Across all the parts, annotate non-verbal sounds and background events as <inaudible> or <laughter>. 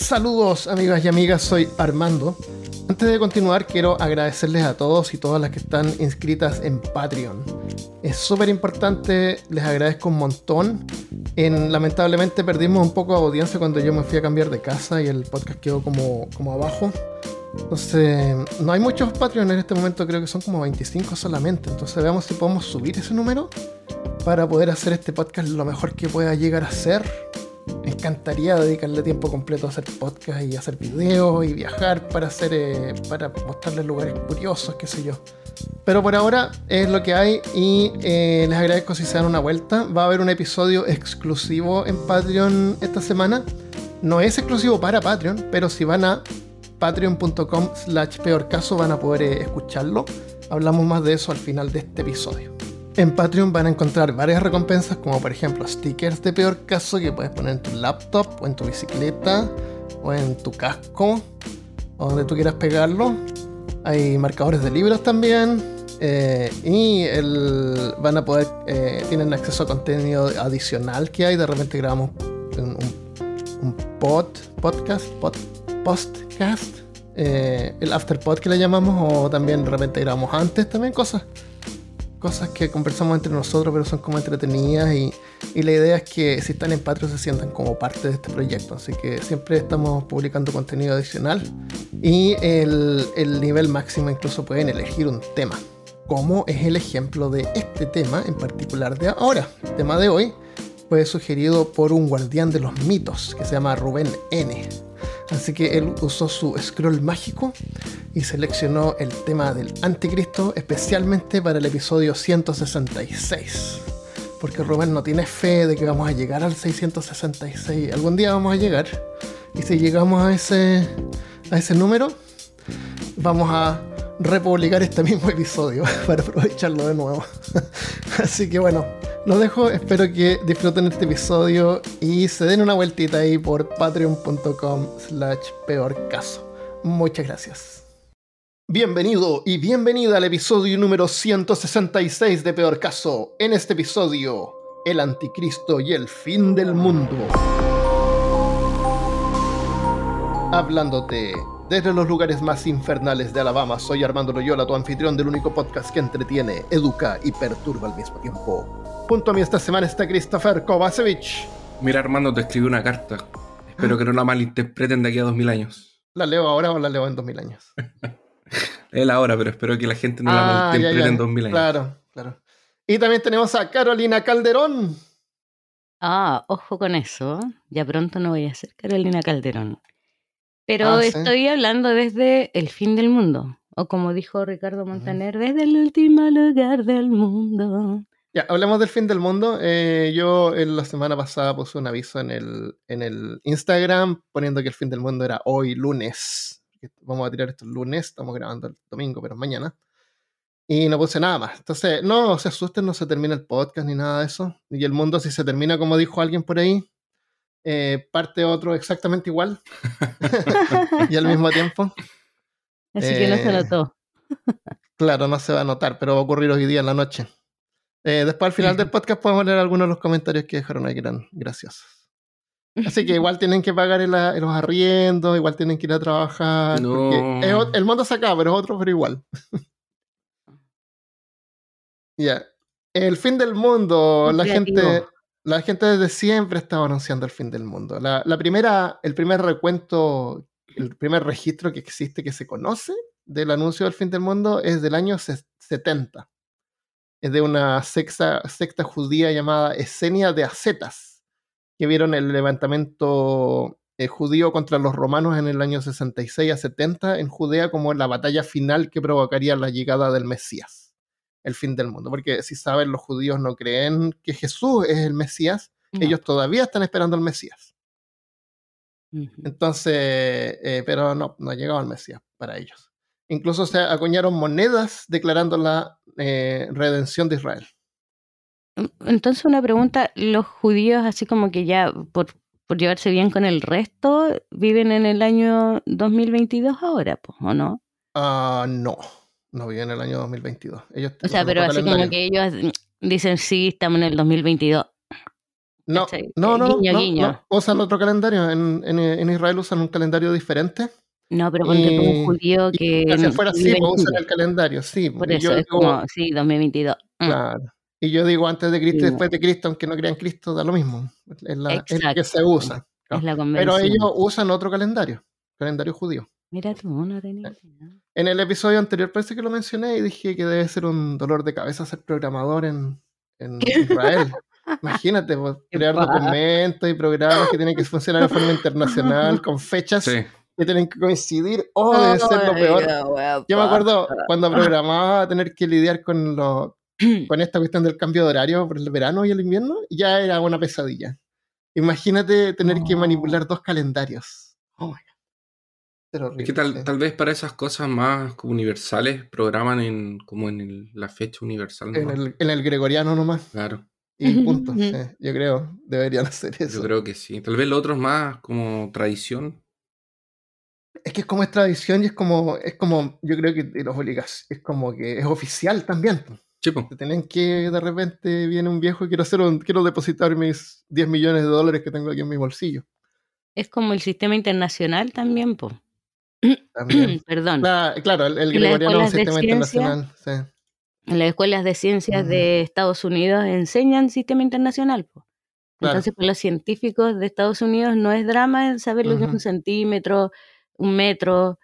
Saludos amigas y amigas, soy Armando. Antes de continuar quiero agradecerles a todos y todas las que están inscritas en Patreon. Es súper importante, les agradezco un montón. En, lamentablemente perdimos un poco de audiencia cuando yo me fui a cambiar de casa y el podcast quedó como, como abajo. Entonces, no hay muchos Patreon en este momento, creo que son como 25 solamente. Entonces veamos si podemos subir ese número para poder hacer este podcast lo mejor que pueda llegar a ser me encantaría dedicarle tiempo completo a hacer podcast y hacer videos y viajar para hacer eh, para mostrarles lugares curiosos, qué sé yo. Pero por ahora es lo que hay y eh, les agradezco si se dan una vuelta. Va a haber un episodio exclusivo en Patreon esta semana. No es exclusivo para Patreon, pero si van a patreon.com slash peor caso van a poder eh, escucharlo. Hablamos más de eso al final de este episodio. En Patreon van a encontrar varias recompensas, como por ejemplo stickers de peor caso que puedes poner en tu laptop, o en tu bicicleta, o en tu casco, o donde tú quieras pegarlo. Hay marcadores de libros también. Eh, y el, van a poder, eh, tienen acceso a contenido adicional que hay. De repente grabamos un, pod, podcast, pod, postcast, eh, el afterpod que le llamamos, o también de repente grabamos antes también cosas cosas que conversamos entre nosotros, pero son como entretenidas y, la idea es que si están en Patreon se sientan como parte de este proyecto. Así que siempre estamos publicando contenido adicional y el, el nivel máximo incluso pueden elegir un tema, como es el ejemplo de este tema en particular de ahora. El tema de hoy fue sugerido por un guardián de los mitos que se llama Rubén N. Así que él usó su scroll mágico y seleccionó el tema del anticristo especialmente para el episodio 166. Porque Rubén no tiene fe de que vamos a llegar al 666. Algún día vamos a llegar. Y si llegamos a ese, a ese número, vamos a republicar este mismo episodio <laughs> para aprovecharlo de nuevo. <laughs> Así que bueno, los dejo, espero que disfruten este episodio y se den una vueltita ahí por patreon.com slash peor caso. Muchas gracias. Bienvenido y bienvenida al episodio número 166 de Peor Caso. En este episodio, el anticristo y el fin del mundo. Hablándote desde los lugares más infernales de Alabama, soy Armando Loyola, tu anfitrión del único podcast que entretiene, educa y perturba al mismo tiempo. Junto a mí esta semana está Christopher Kovacevic. Mira, Armando, te escribí una carta. Espero que no la malinterpreten de aquí a 2000 años. ¿La leo ahora o la leo en 2000 años? <laughs> Él ahora, pero espero que la gente no la ah, malinterprete en 2000 años. Claro, claro. Y también tenemos a Carolina Calderón. Ah, ojo con eso. Ya pronto no voy a ser Carolina Calderón. Pero ah, estoy hablando desde el fin del mundo. O como dijo Ricardo Montaner, desde el último lugar del mundo. Ya, hablemos del fin del mundo. Eh, yo en la semana pasada puse un aviso en el, en el Instagram poniendo que el fin del mundo era hoy, lunes. Vamos a tirar esto el lunes, estamos grabando el domingo, pero mañana. Y no puse nada más. Entonces, no se asusten, no se termina el podcast ni nada de eso. Y el mundo, si se termina, como dijo alguien por ahí, eh, parte otro exactamente igual. <laughs> y al mismo tiempo. Así que no se eh, notó. claro, no se va a notar, pero va a ocurrir hoy día en la noche. Eh, después al final del podcast podemos leer algunos de los comentarios que dejaron ahí que eran graciosos. Así que <laughs> igual tienen que pagar los arriendos, igual tienen que ir a trabajar. el mundo se acaba, pero es otro, pero igual. <laughs> ya. El fin del mundo, la gente, la gente desde siempre estaba anunciando el fin del mundo. La, la, primera, el primer recuento, el primer registro que existe que se conoce del anuncio del fin del mundo es del año 70 es de una secta, secta judía llamada Esenia de Acetas, que vieron el levantamiento eh, judío contra los romanos en el año 66 a 70 en Judea como la batalla final que provocaría la llegada del Mesías, el fin del mundo. Porque si saben, los judíos no creen que Jesús es el Mesías, Ellos todavía están esperando al Mesías. Entonces, eh, pero no, no ha llegado el Mesías para ellos. Incluso se acuñaron monedas declarando la eh, redención de Israel. Entonces una pregunta, ¿los judíos así como que ya por, por llevarse bien con el resto viven en el año 2022 ahora, o no? Ah, no, no viven en el año 2022. Ellos o sea, pero así como que ellos dicen, sí, estamos en el 2022. No, no, no, no, usan otro calendario. En, en, Israel usan un calendario diferente. No, pero ponte un judío que. Si fuera así, pues usan el calendario, sí. Por eso es como, sí, 2022. Mm. Claro. Y yo digo antes de Cristo y después de Cristo, aunque no crean Cristo, da lo mismo. Es, la, que se usa. Es la Pero ellos usan otro calendario, calendario judío. Mira tú, no tenía. En el episodio anterior parece que lo mencioné y dije que debe ser un dolor de cabeza ser programador en, en Israel. <laughs> Imagínate, pues, crear documentos y programas que tienen que funcionar de forma <laughs> internacional, con fechas que tienen que coincidir. Oh, debe ser lo peor. Yo me acuerdo cuando programaba tener que lidiar con, lo, <clears throat> con esta cuestión del cambio de horario por el verano y el invierno, ya era una pesadilla. Imagínate tener que manipular dos calendarios. Oh es que tal, tal, vez para esas cosas más universales programan en, como en la fecha universal. En el, en el, gregoriano nomás. Claro. Y punto. yo creo, deberían <laughs> hacer eso. Yo creo que sí. Tal vez lo otro es más como tradición. Es que es como es tradición y es como, es como, yo creo que los obligas, es como que es oficial también. Chipo. Te tienen que, de repente viene un viejo y quiero hacer un, quiero depositar mis 10 millones de dólares que tengo aquí en mi bolsillo. Es como el sistema internacional también, pues. <clears throat> También. Perdón. claro, el, gregoriano es un sistema internacional. Sí. En las escuelas de ciencias de Estados Unidos enseñan sistema internacional. Entonces, para los científicos de Estados Unidos no es drama saber lo que es un centímetro, un metro,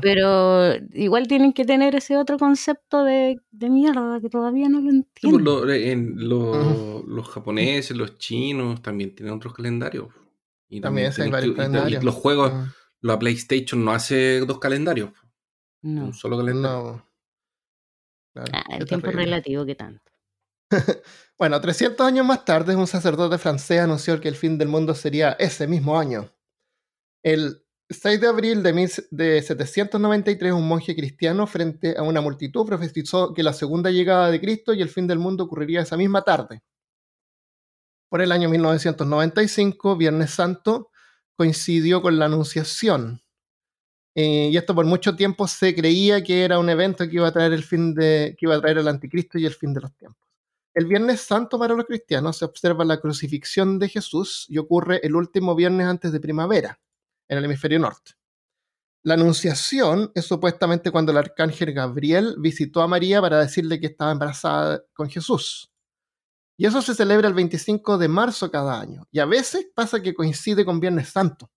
pero igual tienen que tener ese otro concepto de, de mierda que todavía no lo pues, entiendo. en Los japoneses, los chinos también tienen otros calendarios. Y también, hay varios calendarios. los juegos, la PlayStation no hace dos calendarios. No. Un solo calendario. Ah, el tiempo relativo, ¿qué tanto? <laughs> bueno, 300 años más tarde, un sacerdote francés anunció que el fin del mundo sería ese mismo año. El 6 de abril de, de 793, un monje cristiano, frente a una multitud, profetizó que la segunda llegada de Cristo y el fin del mundo ocurriría esa misma tarde. Por el año 1995, Viernes Santo, coincidió con la Anunciación, eh, y esto por mucho tiempo se creía que era un evento que iba a traer el fin de, que iba a traer el anticristo y el fin de los tiempos. El Viernes Santo para los cristianos se observa la crucifixión de Jesús y ocurre el último viernes antes de primavera, en el hemisferio norte. La anunciación es supuestamente cuando el arcángel Gabriel visitó a María para decirle que estaba embarazada con Jesús. Y eso se celebra el 25 de marzo cada año. Y a veces pasa que coincide con Viernes Santo.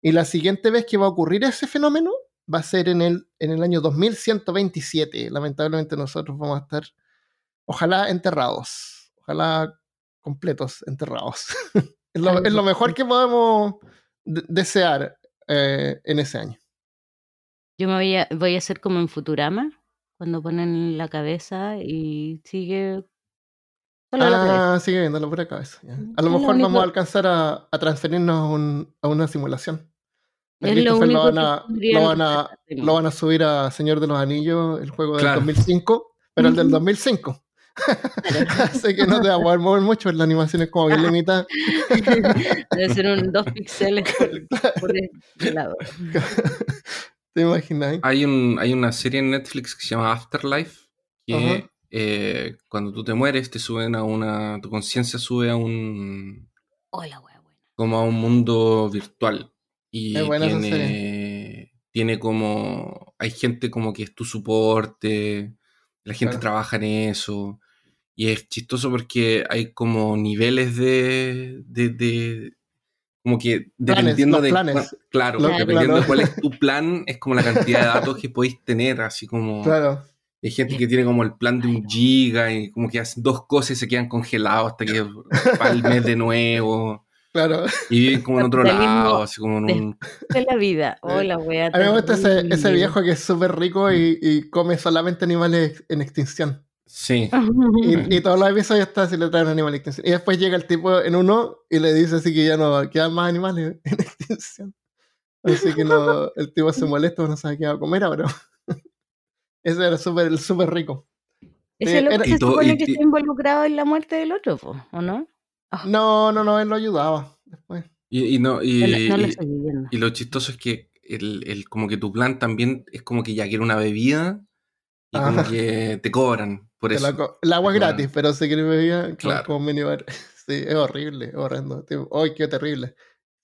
Y la siguiente vez que va a ocurrir ese fenómeno va a ser en el, en el año 2127. Lamentablemente nosotros vamos a estar, ojalá enterrados, ojalá completos enterrados. <laughs> es, lo, mejor que podemos desear eh, en ese año. Yo me voy a, voy a hacer como en Futurama, cuando ponen la cabeza y sigue ah, sigue viendo la pura cabeza. A lo mejor vamos a alcanzar a, transferirnos a una simulación. lo, van a, lo, van a, subir a Señor de los Anillos, el juego del 2005, pero el del 2005. Así que no te va a poder mover mucho, la animación es como bien <laughs> limitada. Debe ser un 2 píxeles <laughs> por, el lado. <laughs> ¿Te imaginas? Hay, un, hay una serie en Netflix que se llama Afterlife, que eh, cuando tú te mueres, te suben a una. Tu conciencia sube a un. Hola, Como a un mundo virtual. Y tiene, tiene como. Hay gente como que es tu soporte. La gente trabaja en eso. Y es chistoso porque hay como niveles de. de, como que dependiendo de planes. claro, dependiendo de cuál es <laughs> tu plan, es como la cantidad de datos que podéis tener, así como claro. Hay gente que tiene como el plan de un giga y como que hacen dos cosas y se quedan congelados hasta que <laughs> va el mes de nuevo. Claro. Y viven como en otro lado, así como en un... De la vida. <laughs> Hola, oh, A mí me gusta ese, ese viejo que es súper rico y, y, come solamente animales en extinción. Sí. <laughs> y, todos los episodios está si le traen animal en extinción. Y después llega el tipo en uno y le dice así que ya no quedan más animales <laughs> en extinción. Así que no, <laughs> el tipo se molesta, no sabe qué va a comer ahora. Ese era súper super rico. Ese loco se supone que está involucrado en la muerte del otro, ¿o no? Ah. No, no, no, él lo ayudaba después. Y, no, y, lo chistoso es que el, el, como que tu plan también es como que ya quiere una bebida y como que te cobran por eso. el agua es gratis, pero si quieres bebida, claro. como minibar. <laughs> Sí, es horrible, es horrendo. ¡Ay, qué terrible!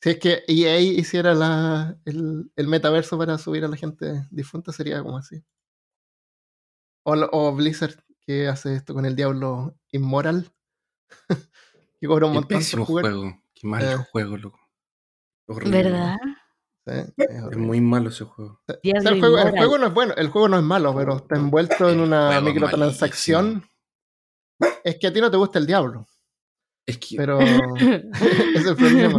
Si es que EA hiciera la, el, el, metaverso para subir a la gente difunta, sería como así. O, o Blizzard, que hace esto con el Diablo Inmoral. <laughs> que cobra un montón. Pésimo juego. Qué mal eh. juego, loco. ¿Verdad? Es, muy malo ese juego. el, juego. no es bueno, el juego no es malo, pero está envuelto en una microtransacción. Es que a ti no te gusta el diablo. Es que... Pero <laughs> <laughs> es el problema.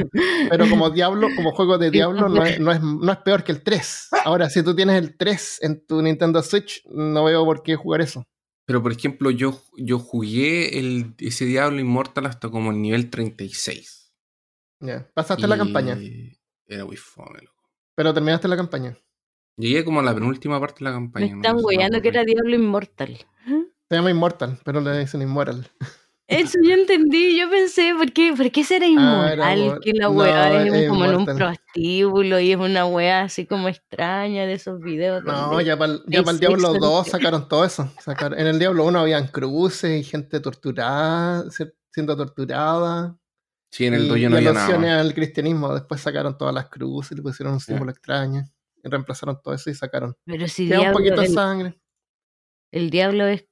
Pero como diablo, como juego de diablo, no es, no, es, no es peor que el 3. Ahora, si tú tienes el 3 en tu Nintendo Switch, no veo por qué jugar eso. Pero por ejemplo, yo, yo jugué el, ese Diablo Immortal hasta como el nivel 36. Ya, pasaste la campaña. Era muy fome, Pero terminaste la campaña. Llegué como a la penúltima parte de la campaña. Me están no que era Diablo Immortal. Se llama Immortal, pero le dicen Immoral. <laughs> Eso yo entendí, yo pensé, ¿por qué, ¿por qué será ah, inmoral? que la weá es, como en un prostíbulo y es una weá así como extraña de esos videos. No, ya para el Diablo 2 sacaron todo eso. en el Diablo 1 habían cruces y gente torturada, siendo torturada. Sí, en el 2 no había nada. al cristianismo, después sacaron todas las cruces, le pusieron un símbolo extraño, y reemplazaron todo eso y sacaron. Pero si Queda un poquito de sangre. El diablo es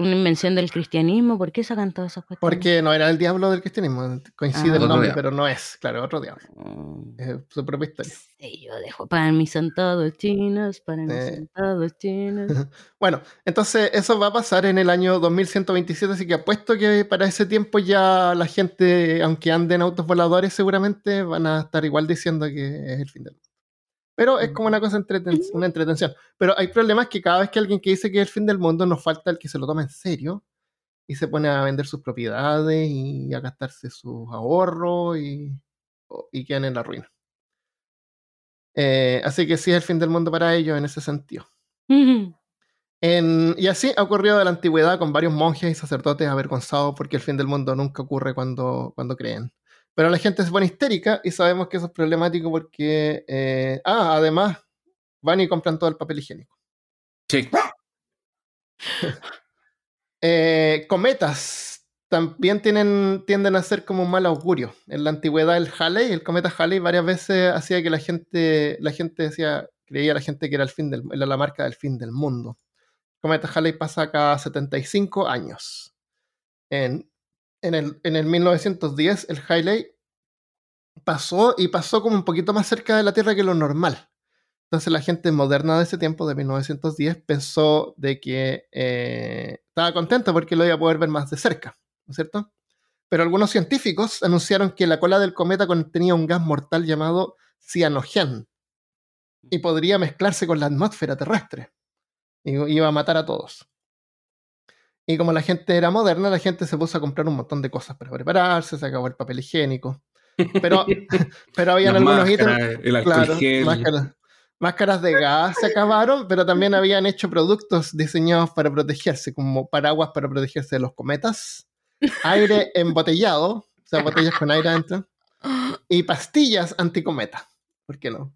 una invención del cristianismo. ¿Por qué sacan todas esas cuestiones? Porque no era el diablo del cristianismo. Coincide el ah. nombre, pero no es. Claro, otro diablo. Mm. Es su propia historia. Sí, yo dejo para mí son todos chinos, para mí son todos chinos. <laughs> bueno, entonces eso va a pasar en el año 2127, así que apuesto que para ese tiempo ya la gente, aunque ande en autos voladores, seguramente van a estar igual diciendo que es el fin del mundo. Pero es como una cosa, entreten una entretención. Pero hay problemas que cada vez que alguien que dice que es el fin del mundo, nos falta el que se lo tome en serio y se pone a vender sus propiedades y a gastarse sus ahorros y, y quedan en la ruina. Eh, así que sí es el fin del mundo para ellos en ese sentido. y así ha ocurrido de la antigüedad con varios monjes y sacerdotes avergonzados porque el fin del mundo nunca ocurre cuando, cuando creen. Pero la gente se pone histérica y sabemos que eso es problemático porque, eh, ah, además, van y compran todo el papel higiénico. Sí. <laughs> Eh, cometas también tienen, tienden a ser como un mal augurio. En la antigüedad el Halley, el cometa Halley, varias veces hacía que la gente, la gente decía, creía la gente que era el fin del, era la marca del fin del mundo. El cometa Halley pasa cada 75 años. En en el, en el 1910 el Halley pasó y pasó como un poquito más cerca de la Tierra que lo normal. Entonces la gente moderna de ese tiempo, de 1910, pensó de que eh, estaba contenta porque lo iba a poder ver más de cerca, ¿no es cierto? Pero algunos científicos anunciaron que la cola del cometa contenía un gas mortal llamado cianogen y podría mezclarse con la atmósfera terrestre y iba a matar a todos. Y como la gente era moderna, la gente se puso a comprar un montón de cosas para prepararse, se acabó el papel higiénico. Pero, <laughs> <laughs> pero habían algunos ítems. claro, máscaras, máscaras de gas se acabaron, pero también habían hecho productos diseñados para protegerse, como paraguas para protegerse de los cometas, aire <laughs> embotellado, o sea, botellas con aire adentro, y <gasps> pastillas anticometa. ¿Por qué no?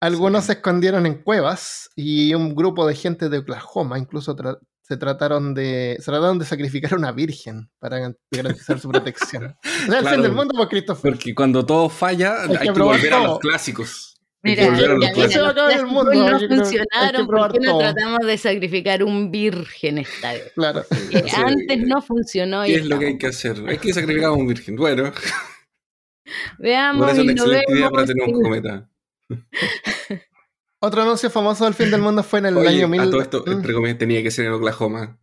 Algunos se escondieron en cuevas y un grupo de gente de Oklahoma incluso se trataron de se trataron de sacrificar a una virgen para garantizar su protección. <laughs> es el fin del mundo, por Christopher. Porque cuando todo falla, hay, que, volver a los clásicos. Mira, ya, va el mundo. No funcionaron, ¿por qué no tratamos de sacrificar un virgen esta vez? Claro. <laughs> Antes no funcionó. ¿Qué es lo que hay que hacer? Hay que sacrificar a un virgen. Bueno. Veamos. Es una excelente idea para tener un cometa. <laughs> Otro anuncio famoso del fin del mundo fue en el año 1000. A todo esto, ¿Mm? entre comillas, tenía que ser en Oklahoma.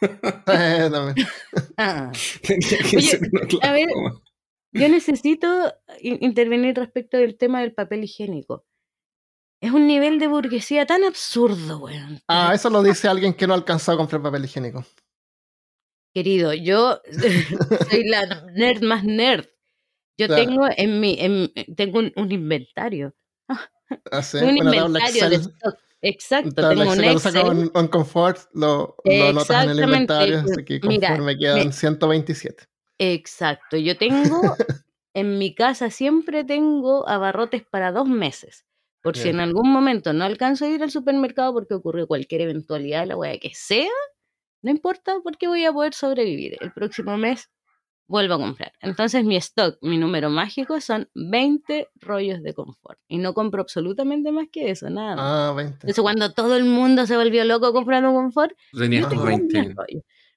<laughs> eh, también. Ah. <laughs> tenía que ser en Oklahoma. A ver, yo necesito intervenir respecto del tema del papel higiénico. Es un nivel de burguesía tan absurdo, weón. Ah, eso lo dice alguien que no ha alcanzado a comprar papel higiénico. Querido, yo <laughs> soy la nerd más nerd. Yo tengo en mi, en, tengo un, inventario. Ah, un inventario de stock. Exacto, tengo un Excel. Lo confort, lo, lo notas en el inventario, así que conforme quedan 127. Exacto, yo tengo, <laughs> en mi casa siempre tengo abarrotes para dos meses. Por si en algún momento no alcanzo a ir al supermercado porque ocurrió cualquier eventualidad, la wea que sea, no importa porque voy a poder sobrevivir. El próximo mes vuelvo a comprar. Entonces mi stock, mi número mágico son 20 rollos de confort. Y no compro absolutamente más que eso, nada. Ah, 20. Entonces cuando todo el mundo se volvió loco comprando confort, Tenías 20.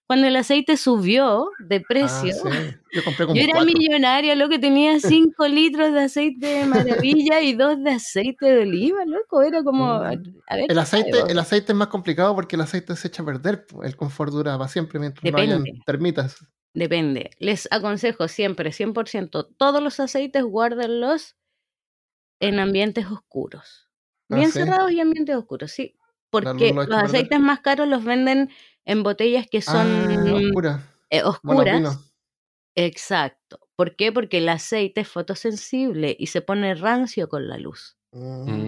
Cuando el aceite subió de precio, ah, yo, compré como yo era millonaria, lo que tenía 5 litros de aceite de maravilla y 2 de aceite de oliva, loco, era como... Mm. el, aceite, el aceite es más complicado porque el aceite se echa a perder, el confort dura para siempre mientras Depende. no hayan termitas. Depende. Les aconsejo siempre, 100%, todos los aceites guárdenlos en ambientes oscuros. Ah, Bien cerrados y ambientes oscuros, sí. Porque los aceites más caros los venden en botellas que son ah, eh, oscuras. Exacto. ¿Por qué? Porque el aceite es fotosensible y se pone rancio con la luz.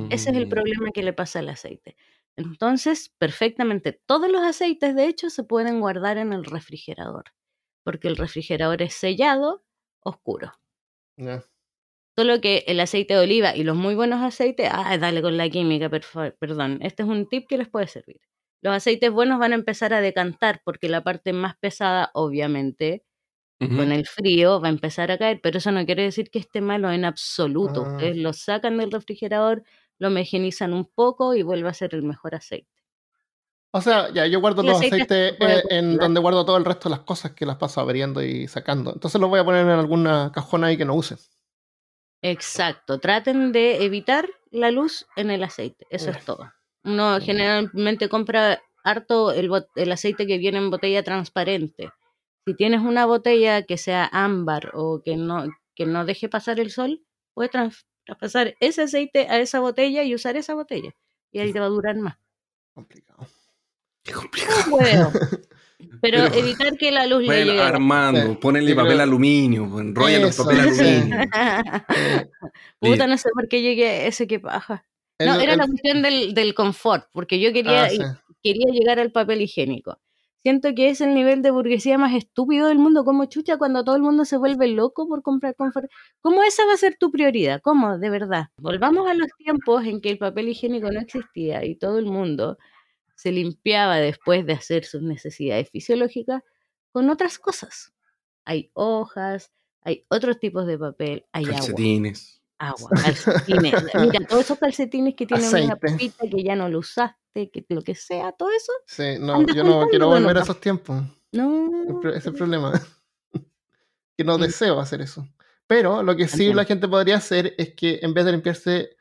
Ese es el mm. problema que le pasa al aceite. Entonces, perfectamente, todos los aceites, de hecho, se pueden guardar en el refrigerador, porque el refrigerador es sellado, oscuro. Solo que el aceite de oliva y los muy buenos aceites, ah, dale con la química, perdón, este es un tip que les puede servir los aceites buenos van a empezar a decantar porque la parte más pesada, obviamente, con el frío va a empezar a caer, pero eso no quiere decir que esté malo en absoluto. Ah. Ustedes lo sacan del refrigerador, lo homogenizan un poco y vuelve a ser el mejor aceite. O sea, ya yo guardo los aceites eh, en donde guardo todo el resto de las cosas que las paso abriendo y sacando. Entonces los voy a poner en alguna cajona ahí que no use. Exacto. Traten de evitar la luz en el aceite. Eso es todo. Uno generalmente compra harto el, el aceite que viene en botella transparente. Si tienes una botella que sea ámbar o que no, que no deje pasar el sol, puedes traspasar ese aceite a esa botella y usar esa botella. Y ahí te va a durar más. Complicado. Qué complicado. <laughs> Pero, evitar que la luz le llegue. Armando, ponenle papel aluminio, enrollan los papel aluminio. <laughs> Puta, no sé por qué llegué ese que paja. No, era la cuestión del, del, confort, porque yo quería, ah, quería llegar al papel higiénico. Siento que es el nivel de burguesía más estúpido del mundo, como chucha, cuando todo el mundo se vuelve loco por comprar confort. ¿Cómo esa va a ser tu prioridad? ¿Cómo? De verdad. Volvamos a los tiempos en que el papel higiénico no existía y todo el mundo se limpiaba después de hacer sus necesidades fisiológicas con otras cosas. Hay hojas, hay otros tipos de papel, hay Calcetines agua, calcetines. <laughs> Mira, todos esos calcetines que tienen una pupita que ya no lo usaste, que lo que sea, todo eso. Sí, no, yo no quiero volver a esos tiempos. No. Ese es el problema. <laughs> que no deseo hacer eso. Pero lo que sí la gente podría hacer es que en vez de limpiarse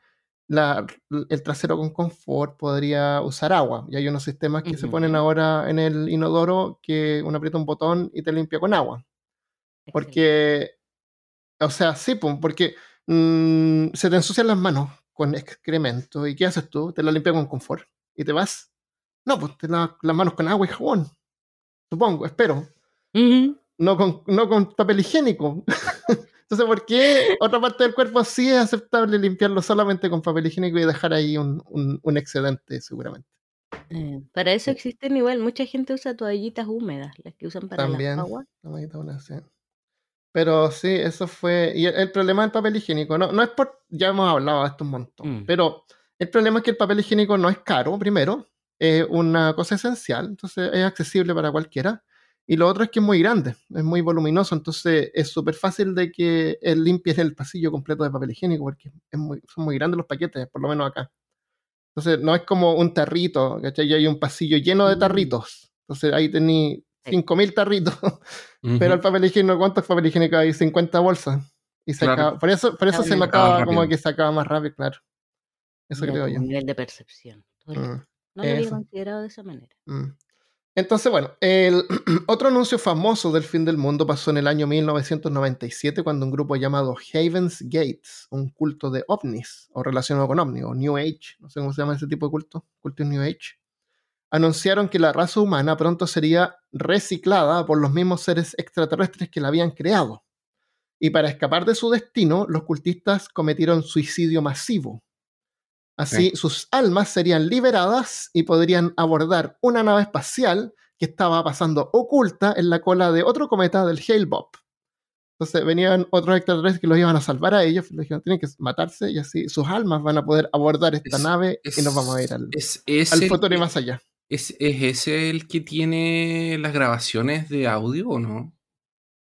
la, el trasero con confort, podría usar agua. Y hay unos sistemas que se ponen ahora en el inodoro que uno aprieta un botón y te limpia con agua. Porque, o sea, sí, porque Mm, se te ensucian las manos con excremento. ¿Y qué haces tú? Te la limpias con confort. ¿Y te vas? No, pues te lavas las manos con agua y jabón. Supongo, espero. No, con, no con papel higiénico. <laughs> Entonces, ¿por qué otra parte del cuerpo sí es aceptable limpiarlo solamente con papel higiénico y dejar ahí un, un, excedente, seguramente? Eh, para eso existen igual, mucha gente usa toallitas húmedas, las que usan para También, las aguas. Pero sí, eso fue. Y el, problema del papel higiénico, no, no es por. Ya hemos hablado de esto un montón. Mm. Pero el problema es que el papel higiénico no es caro, primero. Es una cosa esencial, entonces es accesible para cualquiera. Y lo otro es que es muy grande, es muy voluminoso, entonces es súper fácil de que él limpie el pasillo completo de papel higiénico, porque es muy, son muy grandes los paquetes, por lo menos acá. Entonces no es como un tarrito, ¿cachai? Y hay un pasillo lleno de mm. tarritos. Entonces ahí tení 5.000 tarritos. <laughs> Pero el papel higiénico, ¿cuántos papel higiénico hay? 50 bolsas. Y se por eso, por eso se me acaba como que se acaba más rápido, claro. Eso creo yo. Un nivel de percepción. Mm, no lo había considerado de esa manera. Mm. Entonces, bueno, el <clears throat> otro anuncio famoso del fin del mundo pasó en el año 1997 cuando un grupo llamado Haven's Gates, un culto de ovnis o relacionado con ovnis o New Age, no sé cómo se llama ese tipo de culto, culto New Age, anunciaron que la raza humana pronto sería reciclada por los mismos seres extraterrestres que la habían creado. Y para escapar de su destino, los cultistas cometieron suicidio masivo, Así sus almas serían liberadas y podrían abordar una nave espacial que estaba pasando oculta en la cola de otro cometa del Hale-Bopp. Entonces venían otros extraterrestres que los iban a salvar a ellos, les dijeron, tienen que matarse y así sus almas van a poder abordar esta nave y nos vamos a ir al, al futuro y más allá. ¿es, ¿Es ese el que tiene las grabaciones de audio o no?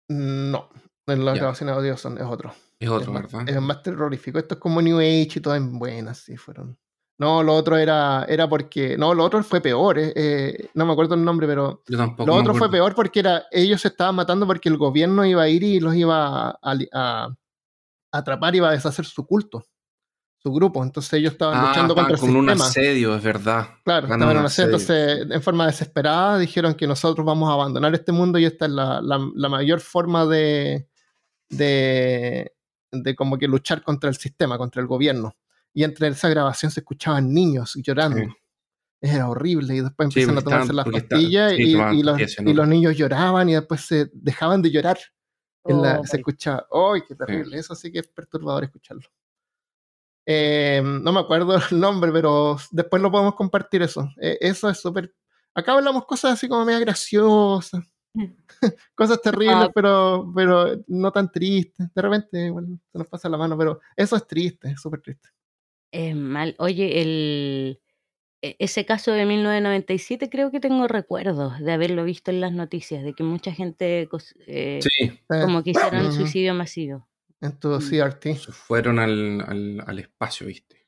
No, las grabaciones de audio son, es otro. Es otro, ¿verdad? Es más terrorífico. Esto es como New Age y todas buenas, sí, fueron. No, lo otro era, era porque. No, lo otro fue peor. Eh, eh, no me acuerdo el nombre, pero. Yo tampoco. Lo otro fue peor porque era. Ellos se estaban matando porque el gobierno iba a ir y los iba a, a, atrapar, iba a deshacer su culto, su grupo. Entonces ellos estaban ah, luchando contra el con un asedio, es verdad. Claro, estaban en un asedio. Entonces, en forma desesperada, dijeron que nosotros vamos a abandonar este mundo y esta es la, la mayor forma de, de, de como que luchar contra el sistema, contra el gobierno. Y entre esa grabación se escuchaban niños llorando. Era horrible. Y después empezaron a tomarse las pastillas y, los, niños lloraban y después se dejaban de llorar. Oh, se escuchaba, ¡ay, qué terrible! Eso sí que es perturbador escucharlo. Em, no me acuerdo el nombre, pero después lo podemos compartir eso. E, eso es súper... Acá hablamos cosas así como media graciosas. <laughs> Cosas terribles, ah. pero, pero no tan tristes. De repente se nos pasa la mano, pero eso es triste, es súper triste. Es mal. Oye, el, e, ese caso de 1997 creo que tengo recuerdos de haberlo visto en las noticias, de que mucha gente eh, como que hicieron suicidio masivo. En tu mm. CRT. Se fueron al, al, espacio, viste.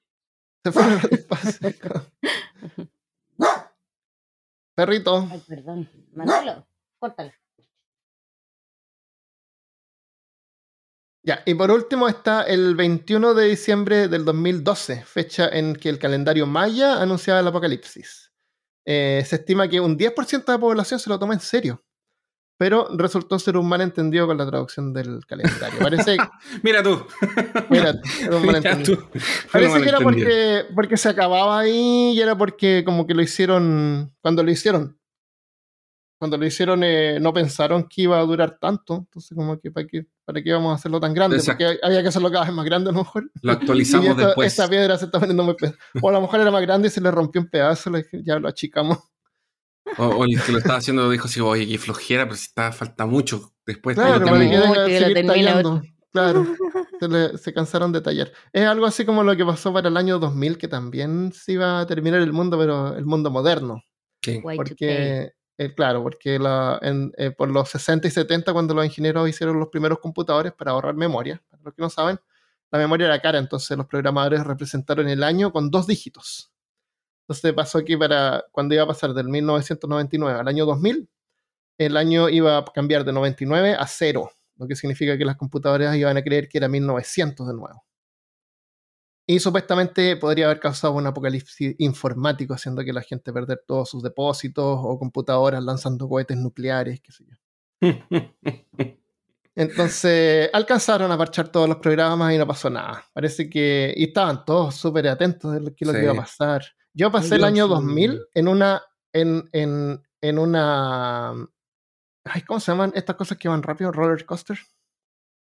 Se fueron al espacio. <laughs> Perrito. Ay, perdón. Manolo. Ya, y por último está el 21 de diciembre del 2012, fecha en que el calendario maya anunciaba el apocalipsis. Eh, se estima que un 10% de la población se lo toma en serio, pero resultó ser un malentendido con la traducción del calendario. Parece <laughs> Mira tú. Mira, un <laughs> malentendido. Parece que era porque, porque se acababa ahí y era porque como que lo hicieron, cuando lo hicieron, cuando lo hicieron eh, no pensaron que iba a durar tanto, entonces como que para qué, para qué íbamos a hacerlo tan grande, porque había que hacerlo cada vez más grande a lo mejor. Lo actualizamos <laughs> después. Esta piedra se está poniendo muy pesada. O a lo mejor era más grande y se le rompió un pedazo, ya lo achicamos. O, el que lo estaba haciendo dijo así, oye, qué flojera, pero si está, falta mucho. Después claro, para que. Claro, <laughs> se, se, cansaron de tallar. Es algo así como lo que pasó para el año 2000, que también se iba a terminar el mundo, pero el mundo moderno. Sí. Porque eh, claro, porque la, eh, por los 60 y 70, cuando los ingenieros hicieron los primeros computadores para ahorrar memoria, para los que no saben, la memoria era cara, entonces los programadores representaron el año con dos dígitos. Entonces pasó que para cuando iba a pasar del 1999 al año 2000, el año iba a cambiar de 99 a 0, lo que significa que las computadoras iban a creer que era 1900 de nuevo. Y supuestamente podría haber causado un apocalipsis informático, haciendo que la gente perder todos sus depósitos o computadoras lanzando cohetes nucleares, qué sé yo. <laughs> Entonces alcanzaron a parchar todos los programas y no pasó nada. Parece que. Y estaban todos súper atentos de lo que, iba a pasar. Yo pasé el año 2000 en una. En, en, en una. Ay, ¿Cómo se llaman estas cosas que van rápido? ¿Roller coaster?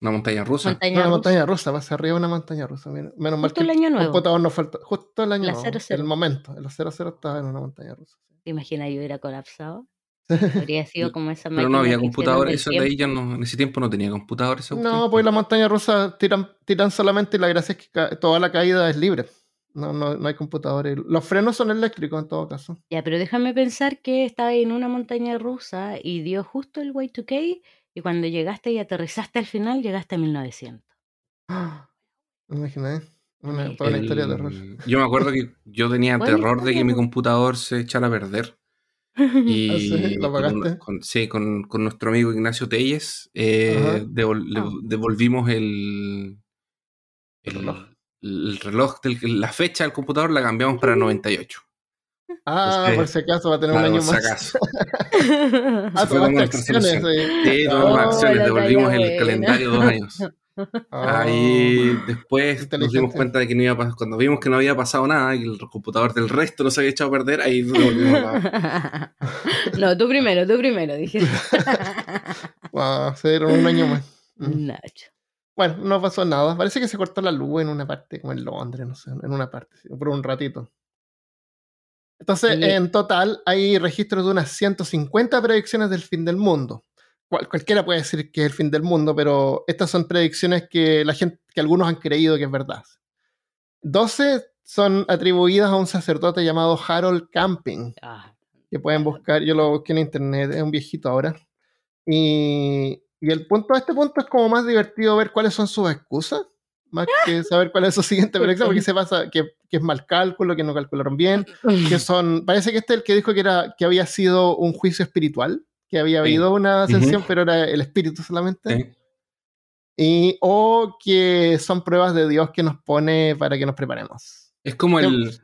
Una montaña rusa. una montaña rusa, va hacia arriba una montaña rusa. Menos mal que el año nuevo. computador no falta. Justo el año nuevo. El momento. El 00 estaba en una montaña rusa. ¿Te imaginas yo hubiera colapsado? <laughs> Habría sido como esa Pero no había computadores, eso de ahí ya no, en ese tiempo no tenía computadores. No, pues la montaña rusa tiran, tiran solamente y la gracia es que toda la caída es libre. No, no, no hay computadores. Los frenos son eléctricos en todo caso. Ya, pero déjame pensar que estaba en una montaña rusa y dio justo el Y2K y cuando llegaste y aterrizaste al final, llegaste a 1900. Imagínate. Una, una historia de terror. Yo me acuerdo que yo tenía terror de que mi computador se echara a perder. <laughs> Y ¿Ah, ¿Lo pagaste? Con, sí, con, con, nuestro amigo Ignacio Telles eh, ah. devolvimos el, el, reloj. El reloj la fecha del computador la cambiamos para 98. Ah, por si acaso va a tener un año más. <laughs> ah, tomaste acciones. Sí, tomamos acciones, devolvimos el calendario dos años. <laughs> Ahí oh. después nos dimos cuenta de que no iba a pasar, cuando vimos que no había pasado nada y el computador del resto no se había echado a perder, ahí <laughs> No, tú primero, tú primero, dije. wow, se dieron un año más. Mm. Nacho. Bueno, no pasó nada. Parece que se cortó la luz en una parte, como en Londres, no sé, en una parte, por un ratito. Entonces, en total, hay registros de unas 150 predicciones del fin del mundo cualquiera puede decir que es el fin del mundo, pero estas son predicciones que la gente, que algunos han creído que es verdad. 12 son atribuidas a un sacerdote llamado Harold Camping, ah, que pueden buscar, yo lo busqué en internet, es un viejito ahora. Y, y el punto, este punto es como más divertido ver cuáles son sus excusas, más que saber cuál es su siguiente <laughs> predicción, porque se pasa que, que, es mal cálculo, que no calcularon bien, <laughs> que son, parece que este es el que dijo que, era, que había sido un juicio espiritual que había habido una ascensión, pero era el espíritu solamente. Y, o que son pruebas de Dios que nos pone para que nos preparemos. Es como el.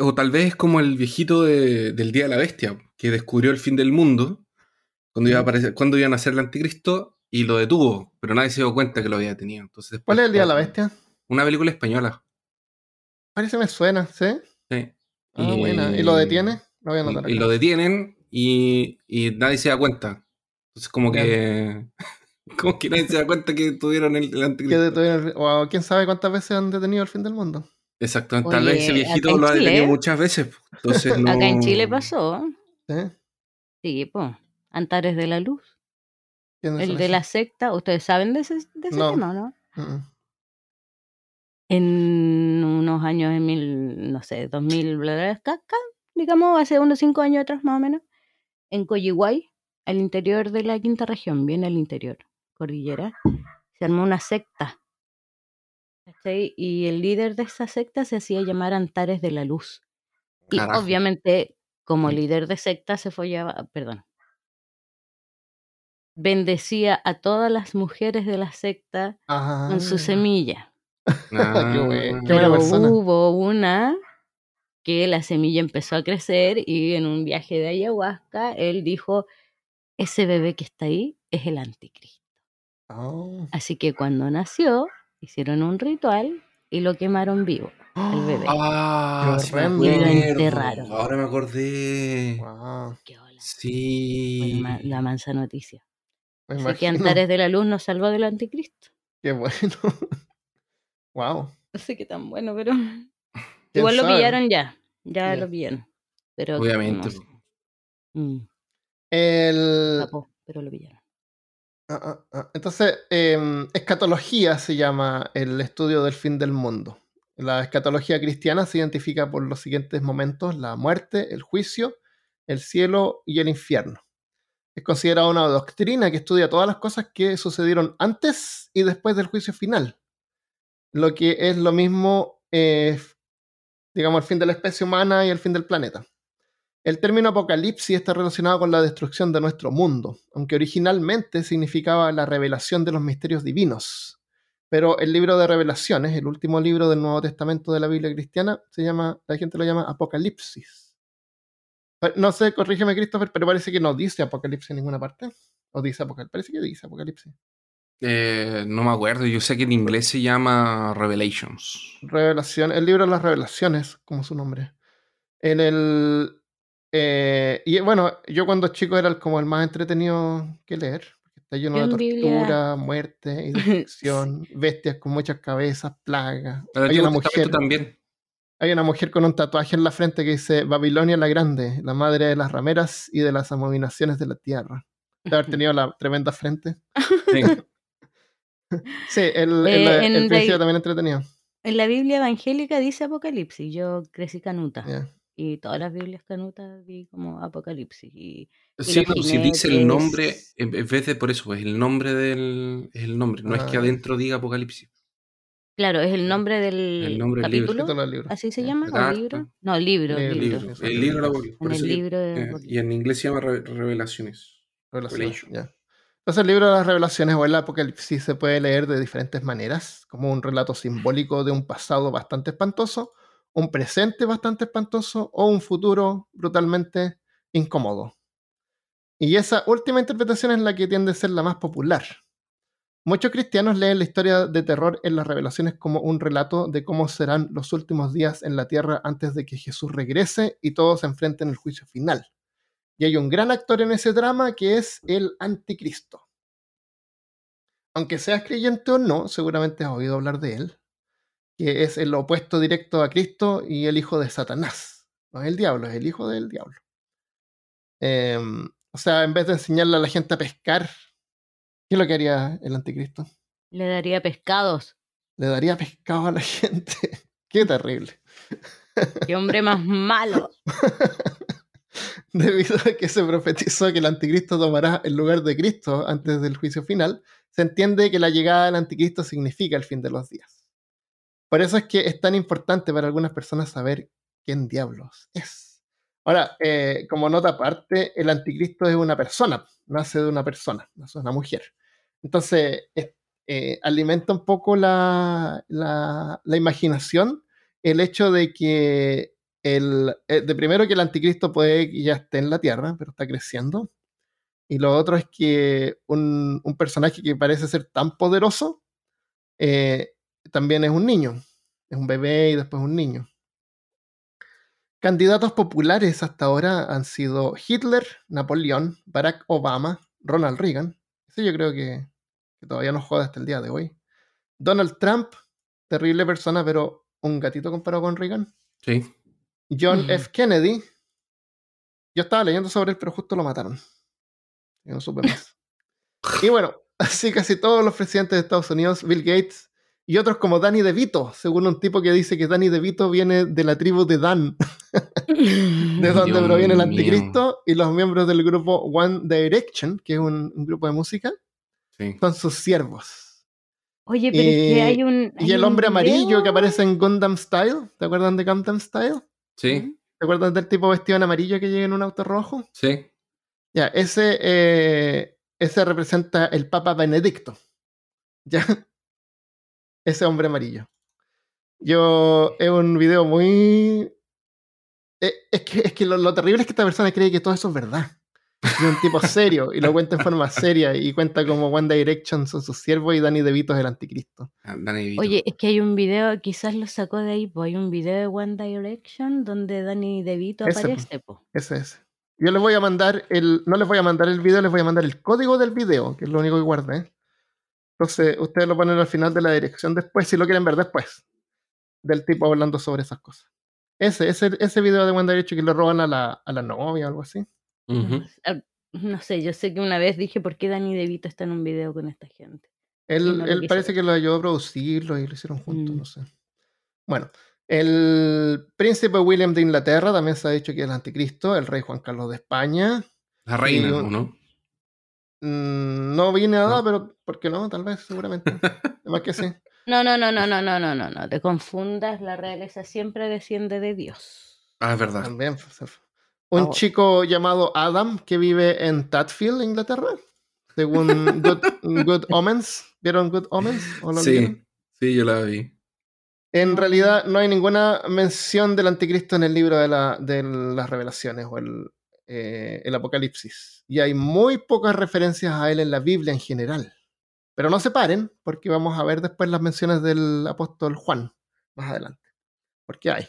O tal vez es como el viejito del Día de la Bestia, que descubrió el fin del mundo cuando iba a aparecer, cuando iban a ser el anticristo y lo detuvo, pero nadie se dio cuenta que lo había tenido. Entonces, ¿Cuál es el Día de la Bestia? Una película española. Parece me suena, ¿sí? Sí. Ah, y, buena. ¿Y lo detiene? Lo voy a anotar y, lo detienen y, y nadie se da cuenta. Entonces, como que. <laughs> como que nadie se da cuenta que tuvieron el, anticristo. o quién sabe cuántas veces han detenido el fin del mundo. Exactamente, tal vez ese viejito lo ha detenido muchas veces. Entonces no... <laughs> Acá en Chile pasó. ¿Sí? Sí, pues. Antares de la Luz. El de la secta. ¿Ustedes saben de ese, de ese tema, no? En unos años, en mil, no sé, 2000, bla, bla, bla, digamos, hace unos cinco años atrás más o menos en Coyihuay, al interior de la quinta región, bien al interior, cordillera, se armó una secta. Y el líder de esa secta se hacía llamar Antares de la Luz. Y obviamente, como líder de secta, se follaba, perdón, bendecía a todas las mujeres de la secta con su semilla. <laughs> Ah, Pero hubo una que la semilla empezó a crecer y en un viaje de ayahuasca él dijo, ese bebé que está ahí es el anticristo. Oh. Así que cuando nació, hicieron un ritual y lo quemaron vivo, el bebé. Ah, y lo enterraron. Ahora me acordé. Qué hola. Sí. la mansa noticia. Así que Antares de la Luz nos salvó del anticristo. Qué bueno. <laughs> wow. <laughs> No sé qué tan bueno, pero <laughs> Igual lo pillaron ya, ya lo pillaron. Pero Obviamente. Mm. El... pero lo pillaron. Ah, ah, ah. Entonces, em, escatología se llama el estudio del fin del mundo. La escatología cristiana se identifica por los siguientes momentos, la muerte, el juicio, el cielo y el infierno. Es considerada una doctrina que estudia todas las cosas que sucedieron antes y después del juicio final. Lo que es lo mismo eh, digamos, el fin de la especie humana y el fin del planeta. El término apocalipsis está relacionado con la destrucción de nuestro mundo, aunque originalmente significaba la revelación de los misterios divinos. Pero el libro de revelaciones, el último libro del Nuevo Testamento de la Biblia cristiana, se llama, la gente lo llama Apocalipsis. No sé, corrígeme Christopher, pero parece que no dice Apocalipsis en ninguna parte. O dice Apocalipsis, parece que dice Apocalipsis. Eh, no me acuerdo, yo sé que en inglés se llama Revelations. Revelación, el libro de las revelaciones, como su nombre. En el. Eh, y bueno, yo cuando chico era como el más entretenido que leer, porque está lleno de tortura, muerte y <laughs> destrucción, bestias con muchas cabezas, plagas. hay una mujer. También. Hay una mujer con un tatuaje en la frente que dice Babilonia la Grande, la madre de las rameras y de las abominaciones de la tierra. De haber tenido la tremenda frente. Sí. <laughs> Sí, el, eh, el, principio también entretenido. En la Biblia evangélica dice Apocalipsis. Yo crecí canuta. Y todas las Biblias canutas vi como Apocalipsis. Y, sí, si dice el nombre, en vez de por eso, pues el nombre del. Es el nombre, no es que ah. adentro diga Apocalipsis. Claro, es el nombre del capítulo. ¿Así se llama? ¿O libro? No, libro. El libro. El libro, el libro eh, y en inglés se llama Revelaciones. Revelation. Ya. Entonces el libro de las revelaciones o el Apocalipsis se puede leer de diferentes maneras, como un relato simbólico de un pasado bastante espantoso un presente bastante espantoso o un futuro brutalmente incómodo. Y esa última interpretación es la que tiende a ser la más popular. Muchos cristianos leen la historia de terror en las revelaciones como un relato de cómo serán los últimos días en la tierra antes de que Jesús regrese y todos se enfrenten el juicio final. Y hay un gran actor en ese drama que es el anticristo. Aunque seas creyente o no, seguramente has oído hablar de él, que es el opuesto directo a Cristo y el hijo de Satanás. No es el diablo, es el hijo del diablo. Em, o sea, en vez de enseñarle a la gente a pescar, ¿qué es lo que haría el anticristo? Le daría pescados. Le daría pescado a la <laughs> gente. Qué terrible. Qué hombre más malo. <laughs> Debido a que se profetizó que el anticristo tomará el lugar de Cristo antes del juicio final, se entiende que la llegada del anticristo significa el fin de los días. Por eso es que es tan importante para algunas personas saber quién diablos es. Ahora, eh, como nota aparte, el anticristo es una persona, nace de una persona, no es una mujer. Entonces, eh, alimenta un poco la, imaginación el hecho de que el, eh, de primero que el anticristo puede que ya esté en la tierra, pero está creciendo. Y lo otro es que un, un personaje que parece ser tan poderoso también es un niño. Es un bebé y después un niño. Candidatos populares hasta ahora han sido Hitler, Napoleón, Barack Obama, Ronald Reagan. Ese yo creo que, todavía no joda hasta el día de hoy. Donald Trump, terrible persona, pero un gatito comparado con Reagan. Sí. John F. Kennedy. Yo estaba leyendo sobre él, pero justo lo mataron. no supe más. <laughs> y bueno, así casi todos los presidentes de Estados Unidos, Bill Gates y otros como Danny DeVito, según un tipo que dice que Danny DeVito viene de la tribu de Dan, <laughs> de donde proviene el anticristo, y los miembros del grupo One Direction, que es un, grupo de música, son sus siervos. Oye, pero es que hay un. y el hombre amarillo que aparece en Gundam Style, ¿te acuerdan de Gundam Style? Sí. ¿Te acuerdan del tipo vestido en amarillo que llega en un auto rojo? Sí. Ya, ese, eh, ese representa el Papa Benedicto. <laughs> ¿Ya? Ese hombre amarillo. Yo, es un video muy... Eh, es, que, es que lo, terrible es que esta persona cree que todo eso es verdad. Es un tipo serio y lo cuenta en forma seria y cuenta como One Direction son sus siervos y Danny DeVito es el anticristo. Ah, Oye, es que hay un video, quizás lo sacó de ahí, pues hay un video de One Direction donde Danny DeVito aparece. Ese, ese. Yo les voy a mandar el, no les voy a mandar el video, les voy a mandar el código del video, que es lo único que guardé. Entonces, ustedes lo ponen al final de la dirección después, si lo quieren ver después, del tipo hablando sobre esas cosas. Ese, ese, ese video de One Direction que le roban a la, a la novia o algo así. Ah, no sé, yo sé que una vez dije por qué Danny DeVito está en un video con esta gente. Él, él parece que lo ayudó a producirlo y lo hicieron juntos, mm. no sé. Bueno, el príncipe William de Inglaterra también se ha dicho que es el anticristo, el rey Juan Carlos de España. La reina, ¿no? Mm, no vi nada, pero ¿por qué no? Tal vez, seguramente. <laughs> Además que sí. No, no, no, no, no, no, no, no, no. Te confundas, la realeza siempre desciende de Dios. Ah, es verdad. También. Pues, un chico llamado Adam que vive en Tatfield, Inglaterra. Según Good, Omens. ¿Vieron Good Omens? sí, sí, yo la vi. En realidad no hay ninguna mención del anticristo en el libro de, la, de las revelaciones o el, eh, el Apocalipsis. Y hay muy pocas referencias a él en la Biblia en general. Pero no se paren, porque vamos a ver después las menciones del apóstol Juan más adelante. Porque hay.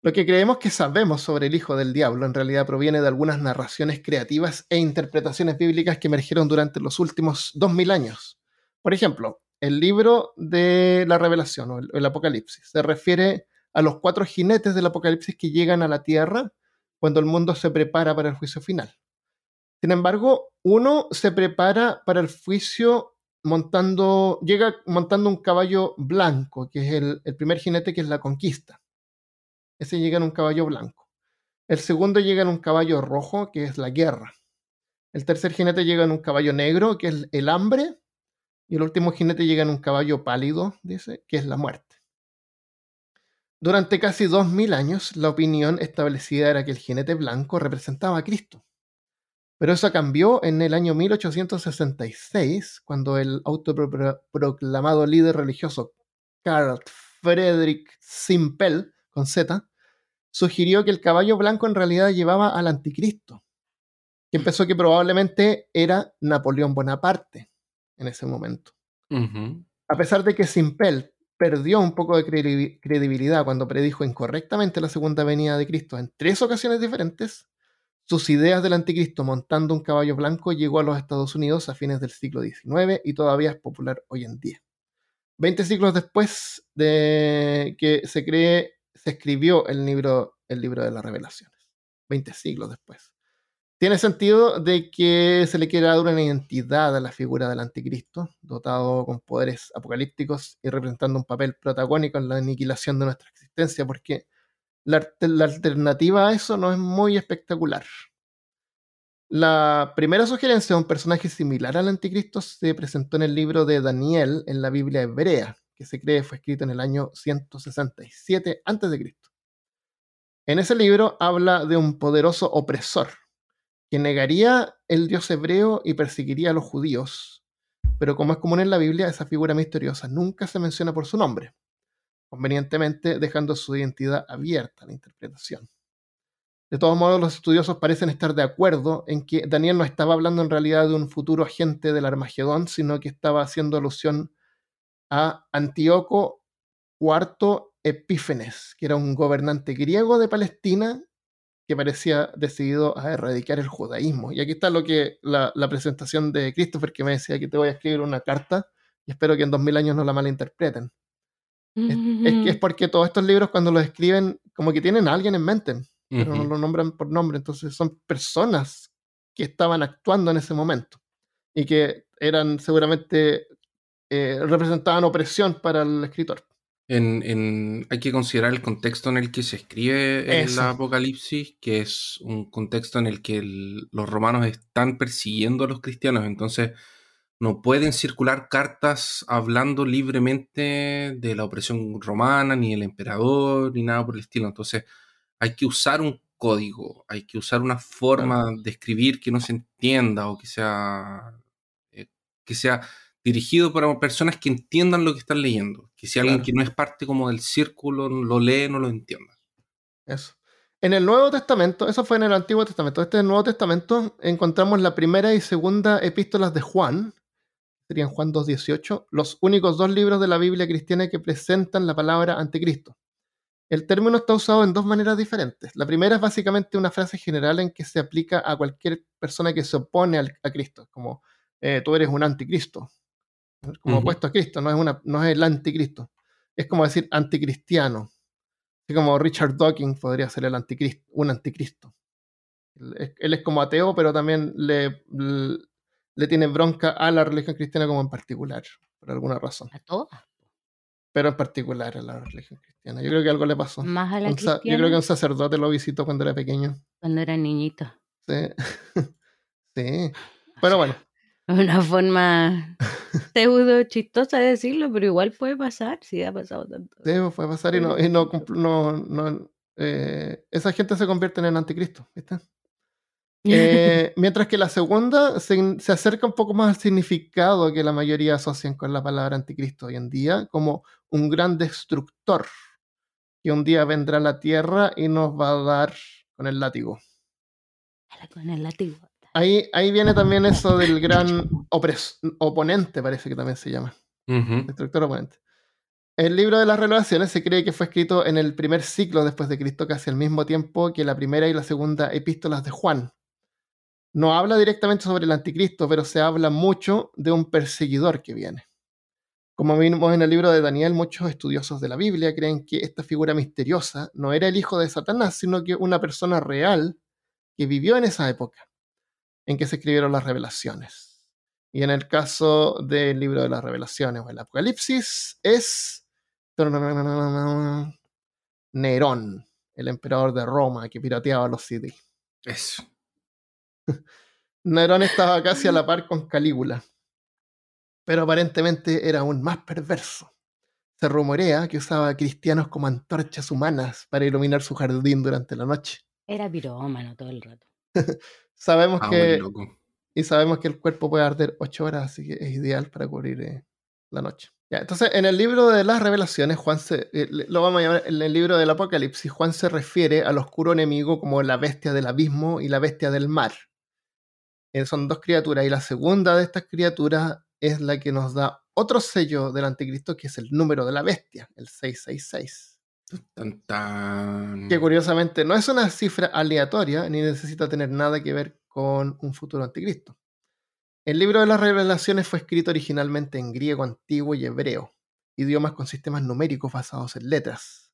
Lo que creemos que sabemos sobre el Hijo del Diablo en realidad proviene de algunas narraciones creativas e interpretaciones bíblicas que emergieron durante los últimos 2000 años. Por ejemplo, el libro de la Revelación o el Apocalipsis se refiere a los cuatro jinetes del Apocalipsis que llegan a la tierra cuando el mundo se prepara para el juicio final. Sin embargo, uno se prepara para el juicio montando, llega montando un caballo blanco, que es el, primer jinete, que es la conquista. Ese llega en un caballo blanco. El segundo llega en un caballo rojo, que es la guerra. El tercer jinete llega en un caballo negro, que es el hambre. Y el último jinete llega en un caballo pálido, dice, que es la muerte. Durante casi dos mil años, la opinión establecida era que el jinete blanco representaba a Cristo. Pero eso cambió en el año 1866, cuando el autoproclamado líder religioso Carl Friedrich Simpel con Z, sugirió que el caballo blanco en realidad llevaba al anticristo, que empezó que probablemente era Napoleón Bonaparte en ese momento. A pesar de que Simpel perdió un poco de credibilidad cuando predijo incorrectamente la segunda venida de Cristo en tres ocasiones diferentes, sus ideas del anticristo montando un caballo blanco llegó a los Estados Unidos a fines del siglo XIX y todavía es popular hoy en día. Veinte siglos después de que se cree, se escribió el libro, el libro de las revelaciones. Veinte siglos después. Tiene sentido de que se le quiera dar una identidad a la figura del anticristo, dotado con poderes apocalípticos y representando un papel protagónico en la aniquilación de nuestra existencia, porque la, alternativa a eso no es muy espectacular. La primera sugerencia de un personaje similar al anticristo se presentó en el libro de Daniel en la Biblia hebrea, que se cree fue escrito en el año 167 a.C. En ese libro habla de un poderoso opresor que negaría el dios hebreo y perseguiría a los judíos. Pero como es común en la Biblia, esa figura misteriosa nunca se menciona por su nombre convenientemente dejando su identidad abierta a la interpretación. De todos modos, los estudiosos parecen estar de acuerdo en que Daniel no estaba hablando en realidad de un futuro agente del Armagedón, sino que estaba haciendo alusión a Antíoco IV Epífenes, que era un gobernante griego de Palestina que parecía decidido a erradicar el judaísmo. Y aquí está lo que la, la presentación de Christopher que me decía que te voy a escribir una carta y espero que en dos mil años no la malinterpreten. Es, que es <laughs> porque todos estos libros cuando los escriben como que tienen a alguien en mente, pero no lo nombran por nombre, entonces son personas que estaban actuando en ese momento y que eran seguramente eh, representaban opresión para el escritor. En, hay que considerar el contexto en el que se escribe el Apocalipsis, que es un contexto en el que los romanos están persiguiendo a los cristianos, entonces no pueden circular cartas hablando libremente de la opresión romana, ni del emperador, ni nada por el estilo. Entonces, hay que usar un código, hay que usar una forma de escribir que no se entienda o que sea, eh, que sea dirigido para personas que entiendan lo que están leyendo. Que si alguien que no es parte como del círculo lo lee, no lo entienda. Eso. En el Nuevo Testamento, eso fue en el Antiguo Testamento, este es el Nuevo Testamento, encontramos la primera y segunda epístolas de Juan, serían Juan 2.18, los únicos dos libros de la Biblia cristiana que presentan la palabra anticristo. El término está usado en dos maneras diferentes. La primera es básicamente una frase general en que se aplica a cualquier persona que se opone a Cristo, como eh, tú eres un anticristo, como opuesto a Cristo, no es, una, no es el anticristo. Es como decir anticristiano. Así como Richard Dawkins podría ser el anticristo, un anticristo. Él es como ateo, pero también le, le tiene bronca a la religión cristiana como en particular, por alguna razón. A todas. Pero en particular a la religión cristiana. Yo creo que algo le pasó. Más a la cristiana. Yo creo que un sacerdote lo visitó cuando era pequeño. Cuando era niñito. Sí. <laughs> sí. Pero bueno. <laughs> Una forma <laughs> pseudo chistosa de decirlo, pero igual puede pasar, sí ha pasado tanto. Sí, puede pasar y no, y no, no, eh, esa gente se convierte en el anticristo, ¿viste? <laughs> Eh, mientras que la segunda se, acerca un poco más al significado que la mayoría asocian con la palabra anticristo hoy en día, como un gran destructor que un día vendrá a la tierra y nos va a dar con el látigo. Con el látigo. Ahí, ahí viene también eso del gran oponente, parece que también se llama. Destructor oponente. El libro de las revelaciones se cree que fue escrito en el primer ciclo después de Cristo, casi al mismo tiempo que la primera y la segunda epístolas de Juan, no habla directamente sobre el anticristo, pero se habla mucho de un perseguidor que viene. Como vimos en el libro de Daniel, muchos estudiosos de la Biblia creen que esta figura misteriosa no era el hijo de Satanás, sino que una persona real que vivió en esa época en que se escribieron las revelaciones. Y en el caso del libro de las revelaciones o el Apocalipsis es Nerón, el emperador de Roma que pirateaba los CD. Eso. Nerón estaba casi a la par con Calígula, pero aparentemente era aún más perverso. Se rumorea que usaba cristianos como antorchas humanas para iluminar su jardín durante la noche. Era pirómano todo el rato. Sabemos ah, que y sabemos que el cuerpo puede arder ocho horas, así que es ideal para cubrir eh, la noche. Ya, entonces, en el libro de las revelaciones, Juan se, eh, lo vamos a llamar en el libro del Apocalipsis, Juan se refiere al oscuro enemigo como la bestia del abismo y la bestia del mar. Eh, son dos criaturas y la segunda de estas criaturas es la que nos da otro sello del anticristo que es el número de la bestia, el 666. Que curiosamente no es una cifra aleatoria ni necesita tener nada que ver con un futuro anticristo. El libro de las revelaciones fue escrito originalmente en griego antiguo y hebreo, idiomas con sistemas numéricos basados en letras.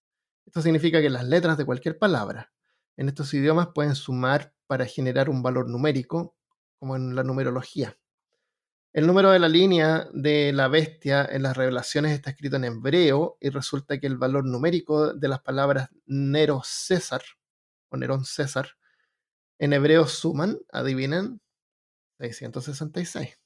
Esto significa que las letras de cualquier palabra en estos idiomas pueden sumar para generar un valor numérico como en la numerología. El número de la línea de la bestia en las revelaciones está escrito en hebreo y resulta que el valor numérico de las palabras Nero César o Nerón César en hebreo suman, adivinen, 666.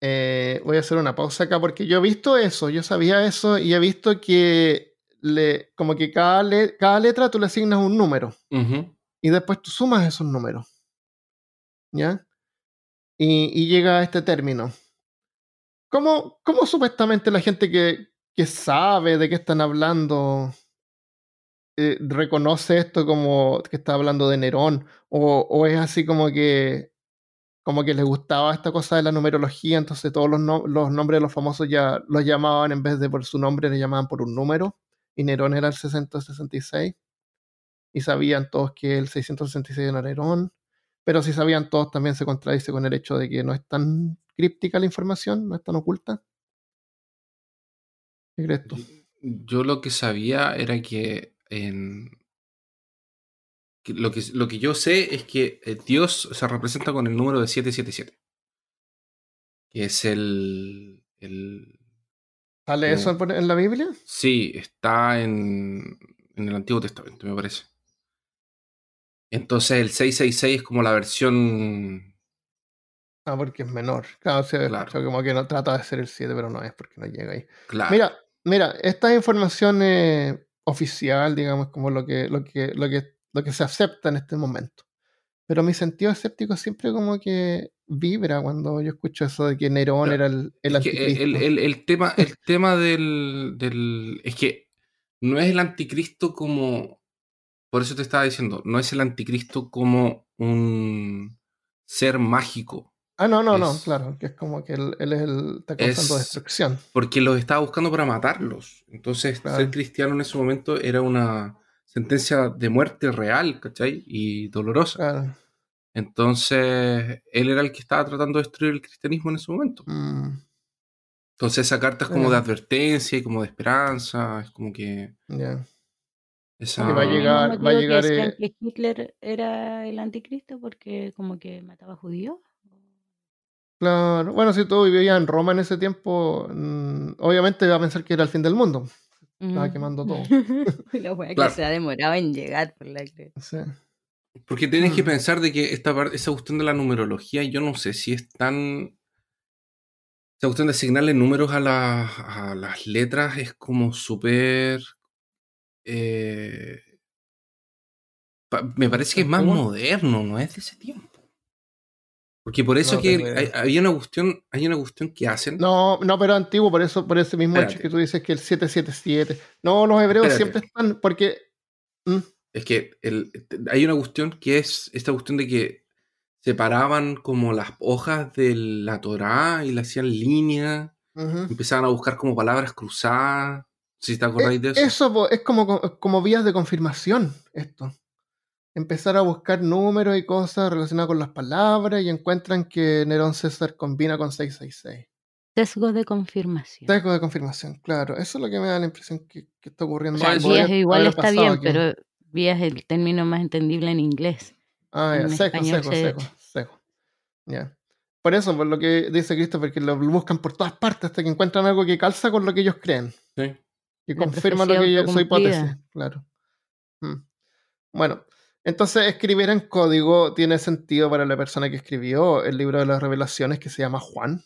Eh, voy a hacer una pausa acá porque yo he visto eso, yo sabía eso y he visto que le, como que cada, cada letra tú le asignas un número y después tú sumas esos números. ¿ya? Y, llega a este término. ¿Cómo, cómo supuestamente la gente que, que, sabe de qué están hablando eh, reconoce esto como que está hablando de Nerón? O, es así como que como que les gustaba esta cosa de la numerología, entonces todos los, los nombres de los famosos ya los llamaban en vez de por su nombre, le llamaban por un número, y Nerón era el 666, y sabían todos que el 666 era Nerón, pero si sabían todos también se contradice con el hecho de que no es tan críptica la información, no es tan oculta. ¿Qué crees tú? Yo lo que sabía era que en... Lo que, lo que yo sé es que eh, Dios se representa con el número de 777. Que es el. el ¿Sale eso en la Biblia? Sí, está en, en el Antiguo Testamento, me parece. Entonces el 666 es como la versión. Ah, porque es menor. Claro, como que no trata de ser el 7, pero no es porque no llega ahí. Mira, mira, esta información oficial, digamos, como lo que, lo que, lo que, lo que se acepta en este momento. Pero mi sentido escéptico siempre como que vibra cuando yo escucho eso de que Nerón era el, el anticristo. El, tema, el <laughs> tema del, del. Es que no es el anticristo como por eso te estaba diciendo, no es el anticristo como un ser mágico. Ah, no, no, no, claro, que es como que él, es el está causando destrucción. Porque los estaba buscando para matarlos. Entonces, ser cristiano en ese momento era una sentencia de muerte real, ¿cachai? Y dolorosa. Claro. Entonces, él era el que estaba tratando de destruir el cristianismo en ese momento. Mm. Entonces, esa carta es como de advertencia y como de esperanza, es como que... Ya va a llegar, va a llegar. Eh que Hitler era el anticristo porque como que mataba judíos. Claro, bueno, si tú vivías en Roma en ese tiempo, mm, obviamente iba a pensar que era el fin del mundo. Estaba quemando todo. <laughs> la wea que se ha demorado en llegar por la sí. Porque tienes que mm. pensar de que esta parte, esa cuestión de la numerología, yo no sé si es tan. Esa cuestión de asignarle números a, a las letras es como súper eh, me parece que es más moderno, no es de ese tiempo. Porque por eso que hay, una cuestión, hay una cuestión que hacen. No, no, pero antiguo, por eso, por ese mismo hecho que tú dices que el 777. No, los hebreos siempre están, porque. ¿Mm? Es que el, hay una cuestión que es esta cuestión de que separaban como las hojas de la Torá y la hacían línea. Empezaban a buscar como palabras cruzadas. Si te acordáis de eso. Eso es como, como vías de confirmación, esto. Empezar a buscar números y cosas relacionadas con las palabras y encuentran que Nerón César combina con 666. Sesgo de confirmación. Sesgo de confirmación, claro. Eso es lo que me da la impresión que, está ocurriendo. vías igual está bien, pero vías es el término más entendible en inglés. Ah, ya, seco, seco, seco, seco, Ya. Por eso, por lo que dice Christopher, que lo buscan por todas partes hasta que encuentran algo que calza con lo que ellos creen. Sí. Que confirma lo que yo, su hipótesis, claro. Mm. Bueno, entonces escribir en código tiene sentido para la persona que escribió el libro de las revelaciones que se llama Juan.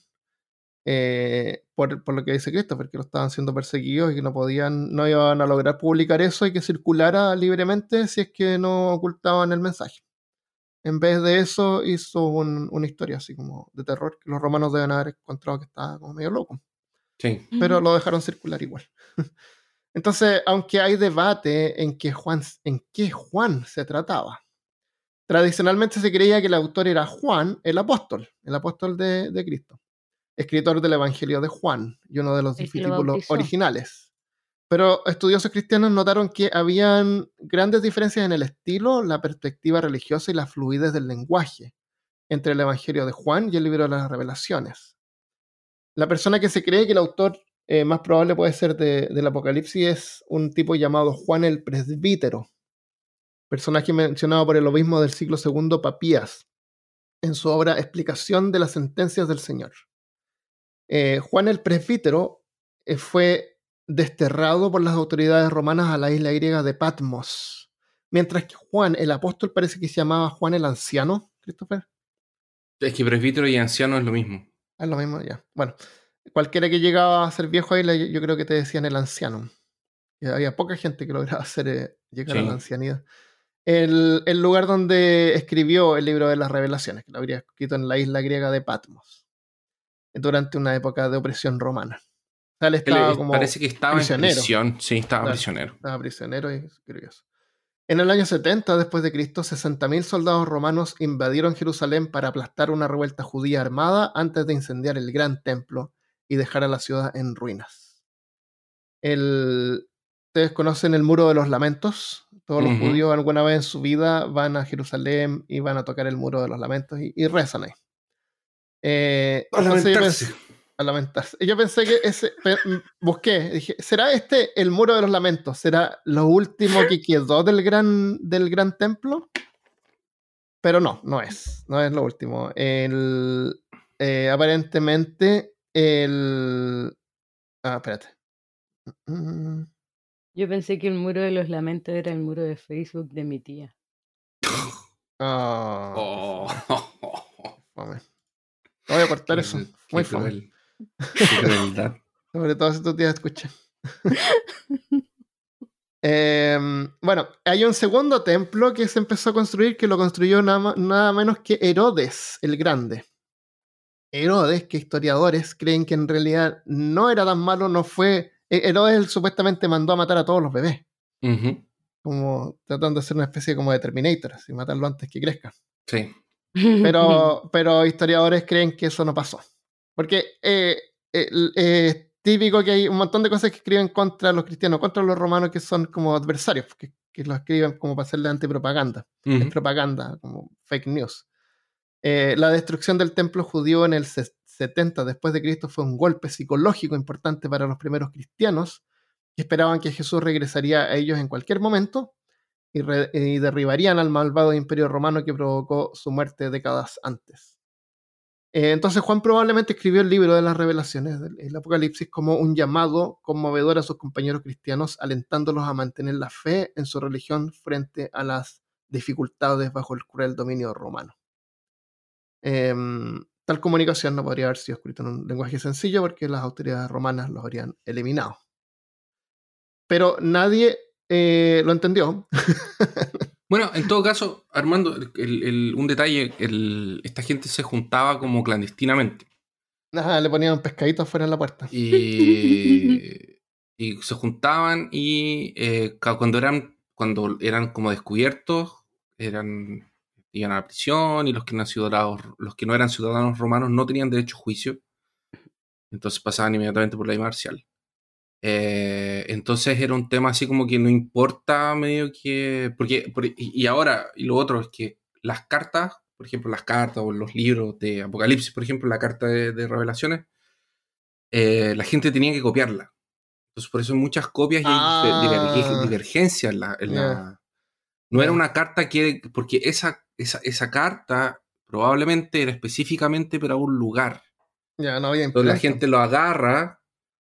Eh, por, por, lo que dice Cristo, porque lo estaban siendo perseguidos y que no podían, no iban a lograr publicar eso y que circulara libremente si es que no ocultaban el mensaje. En vez de eso, hizo una historia así como de terror que los romanos deben haber encontrado que estaba como medio loco. Sí. Pero lo dejaron circular igual. <laughs> Entonces, aunque hay debate en qué Juan, en qué Juan se trataba, tradicionalmente se creía que el autor era Juan, el apóstol, el apóstol de, Cristo, escritor del Evangelio de Juan y uno de los discípulos originales. Pero estudiosos cristianos notaron que habían grandes diferencias en el estilo, la perspectiva religiosa y la fluidez del lenguaje entre el Evangelio de Juan y el libro de las revelaciones. La persona que se cree que el autor eh, más probable puede ser del Apocalipsis es un tipo llamado Juan el Presbítero, personaje mencionado por el obispo del siglo II Papías en su obra Explicación de las sentencias del Señor. Eh, Juan el Presbítero eh, fue desterrado por las autoridades romanas a la isla griega de Patmos, mientras que Juan el apóstol parece que se llamaba Juan el Anciano, Christopher. Es que presbítero y anciano es lo mismo. Es lo mismo, ya. Bueno, cualquiera que llegaba a ser viejo ahí, yo creo que te decían el anciano. había poca gente que lograba <laughs> hacer, eh, llegar a la ancianidad. El, lugar donde escribió el libro de las revelaciones, que lo habría escrito en la isla griega de Patmos, durante una época de opresión romana. parece que estaba en prisión, sí, estaba prisionero. Estaba prisionero y curioso. En el año 70 después de Cristo, 60.000 soldados romanos invadieron Jerusalén para aplastar una revuelta judía armada antes de incendiar el gran templo y dejar a la ciudad en ruinas. El, Ustedes conocen el Muro de los Lamentos. Todos los judíos alguna vez en su vida van a Jerusalén y van a tocar el Muro de los Lamentos y, rezan ahí. Eh. A lamentarse. Yo pensé que ese. Busqué, dije, ¿será este el Muro de los Lamentos? ¿Será lo último que quedó del gran, del gran templo? Pero no, no es. No es lo último. El, eh, aparentemente el... Ah, espérate. Yo pensé que el muro de los lamentos era el muro de Facebook de mi tía. Oh. <laughs> voy a cortar eso. Muy fácil. Sobre todo si tu tía escucha. <laughs> Em, bueno, hay un segundo templo que se empezó a construir que lo construyó nada menos que Herodes el Grande. Herodes, que historiadores creen que en realidad no era tan malo, no fue. E-, Herodes supuestamente mandó a matar a todos los bebés. Como tratando de hacer una especie como de Terminator, y matarlo antes que crezca. Sí. Pero, <laughs> pero historiadores creen que eso no pasó. Porque eh, eh, es típico que hay un montón de cosas que escriben contra los cristianos, contra los romanos que son como adversarios, que, que lo escriben como para hacerle antipropaganda. Es propaganda, como fake news. Eh, la destrucción del templo judío en el 70 después de Cristo fue un golpe psicológico importante para los primeros cristianos que esperaban que Jesús regresaría a ellos en cualquier momento y, derribarían al malvado imperio romano que provocó su muerte décadas antes. Eh, entonces Juan probablemente escribió el libro de las revelaciones, el Apocalipsis, como un llamado conmovedor a sus compañeros cristianos, alentándolos a mantener la fe en su religión frente a las dificultades bajo el cruel dominio romano. Em, tal comunicación no podría haber sido escrita en un lenguaje sencillo porque las autoridades romanas lo habrían eliminado. Pero nadie eh, lo entendió. <laughs> bueno, en todo caso, Armando, un detalle, esta gente se juntaba como clandestinamente. le ponían un pescadito afuera en la puerta. Y, <laughs> se juntaban y eh, cuando eran cuando eran como descubiertos, eran iban a la prisión y los que, no ciudadanos, los que no eran ciudadanos romanos no tenían derecho a juicio. Entonces pasaban inmediatamente por la ley marcial. Eh, entonces era un tema así como que no importa medio que... Porque, y ahora, y lo otro es que las cartas, por ejemplo, las cartas o los libros de Apocalipsis, por ejemplo, la carta de, revelaciones, eh, la gente tenía que copiarla. Entonces por eso hay muchas copias y hay ah. divergencias en la... no era una carta que... Porque esa esa, carta probablemente era específicamente para un lugar. Ya, no había Donde la gente lo agarra,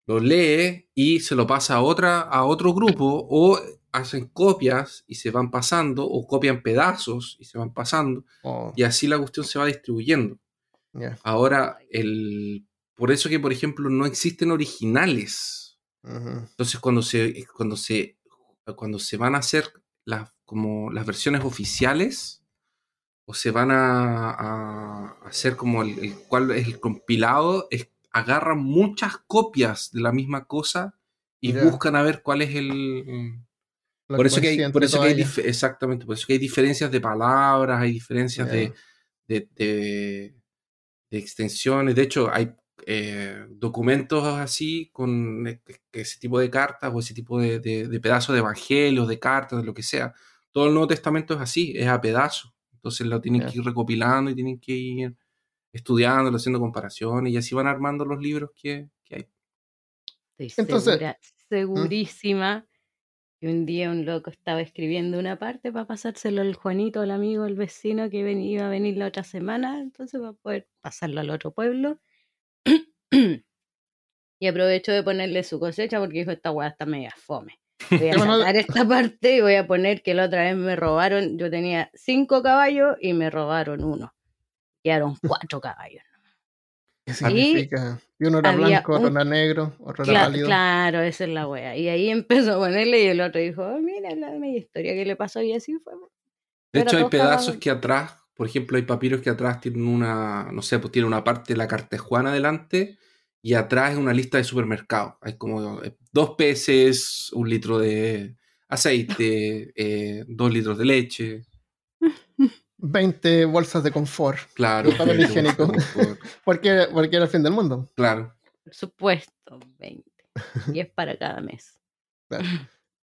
lo lee y se lo pasa a, otra, a otro grupo o hacen copias y se van pasando o copian pedazos y se van pasando oh. y así la cuestión se va distribuyendo. Ahora, el, por eso que, por ejemplo, no existen originales. Entonces, cuando se, cuando, se, cuando se van a hacer las, como las versiones oficiales, o se van a, hacer como el, cual es el compilado, es, agarran muchas copias de la misma cosa y buscan a ver cuál es el... por eso, que hay, por eso que hay, exactamente, por eso que hay diferencias de palabras, hay diferencias de, de, extensiones. De hecho, hay eh, documentos así con e, ese tipo de cartas o ese tipo de, pedazos de evangelios, de cartas, de lo que sea. Todo el Nuevo Testamento es así, es a pedazos. Entonces lo tienen que ir recopilando y tienen que ir estudiando, haciendo comparaciones y así van armando los libros que, hay. Estoy Entonces, ¿Mm? segurísima que un día un loco estaba escribiendo una parte para pasárselo al Juanito, al amigo, al vecino que iba a venir la otra semana, entonces va a poder pasarlo al otro pueblo. y aprovecho de ponerle su cosecha porque dijo, esta weá está media fome. Voy a <laughs> sacar esta parte y voy a poner que la otra vez me robaron, yo tenía cinco caballos y me robaron uno. Quedaron cuatro caballos. ¿Qué significa? Y, uno era blanco, otro era negro, otro era pálido. Claro, esa es la wea. Y ahí <laughs> empezó a ponerle y el otro dijo, oh, mira la media historia que le pasó y así fue. De hecho, hay pedazos que atrás, por ejemplo, hay papiros que atrás tienen una, no sé, pues tiene una parte de la cartejuana adelante y atrás es una lista de supermercado. Hay como eh, dos peces, un litro de aceite, eh, dos litros de leche. <laughs> 20 bolsas de confort. Claro. Papel higiénico. <laughs> porque, porque era el fin del mundo. Claro. Por supuesto, 20. Y es para cada mes.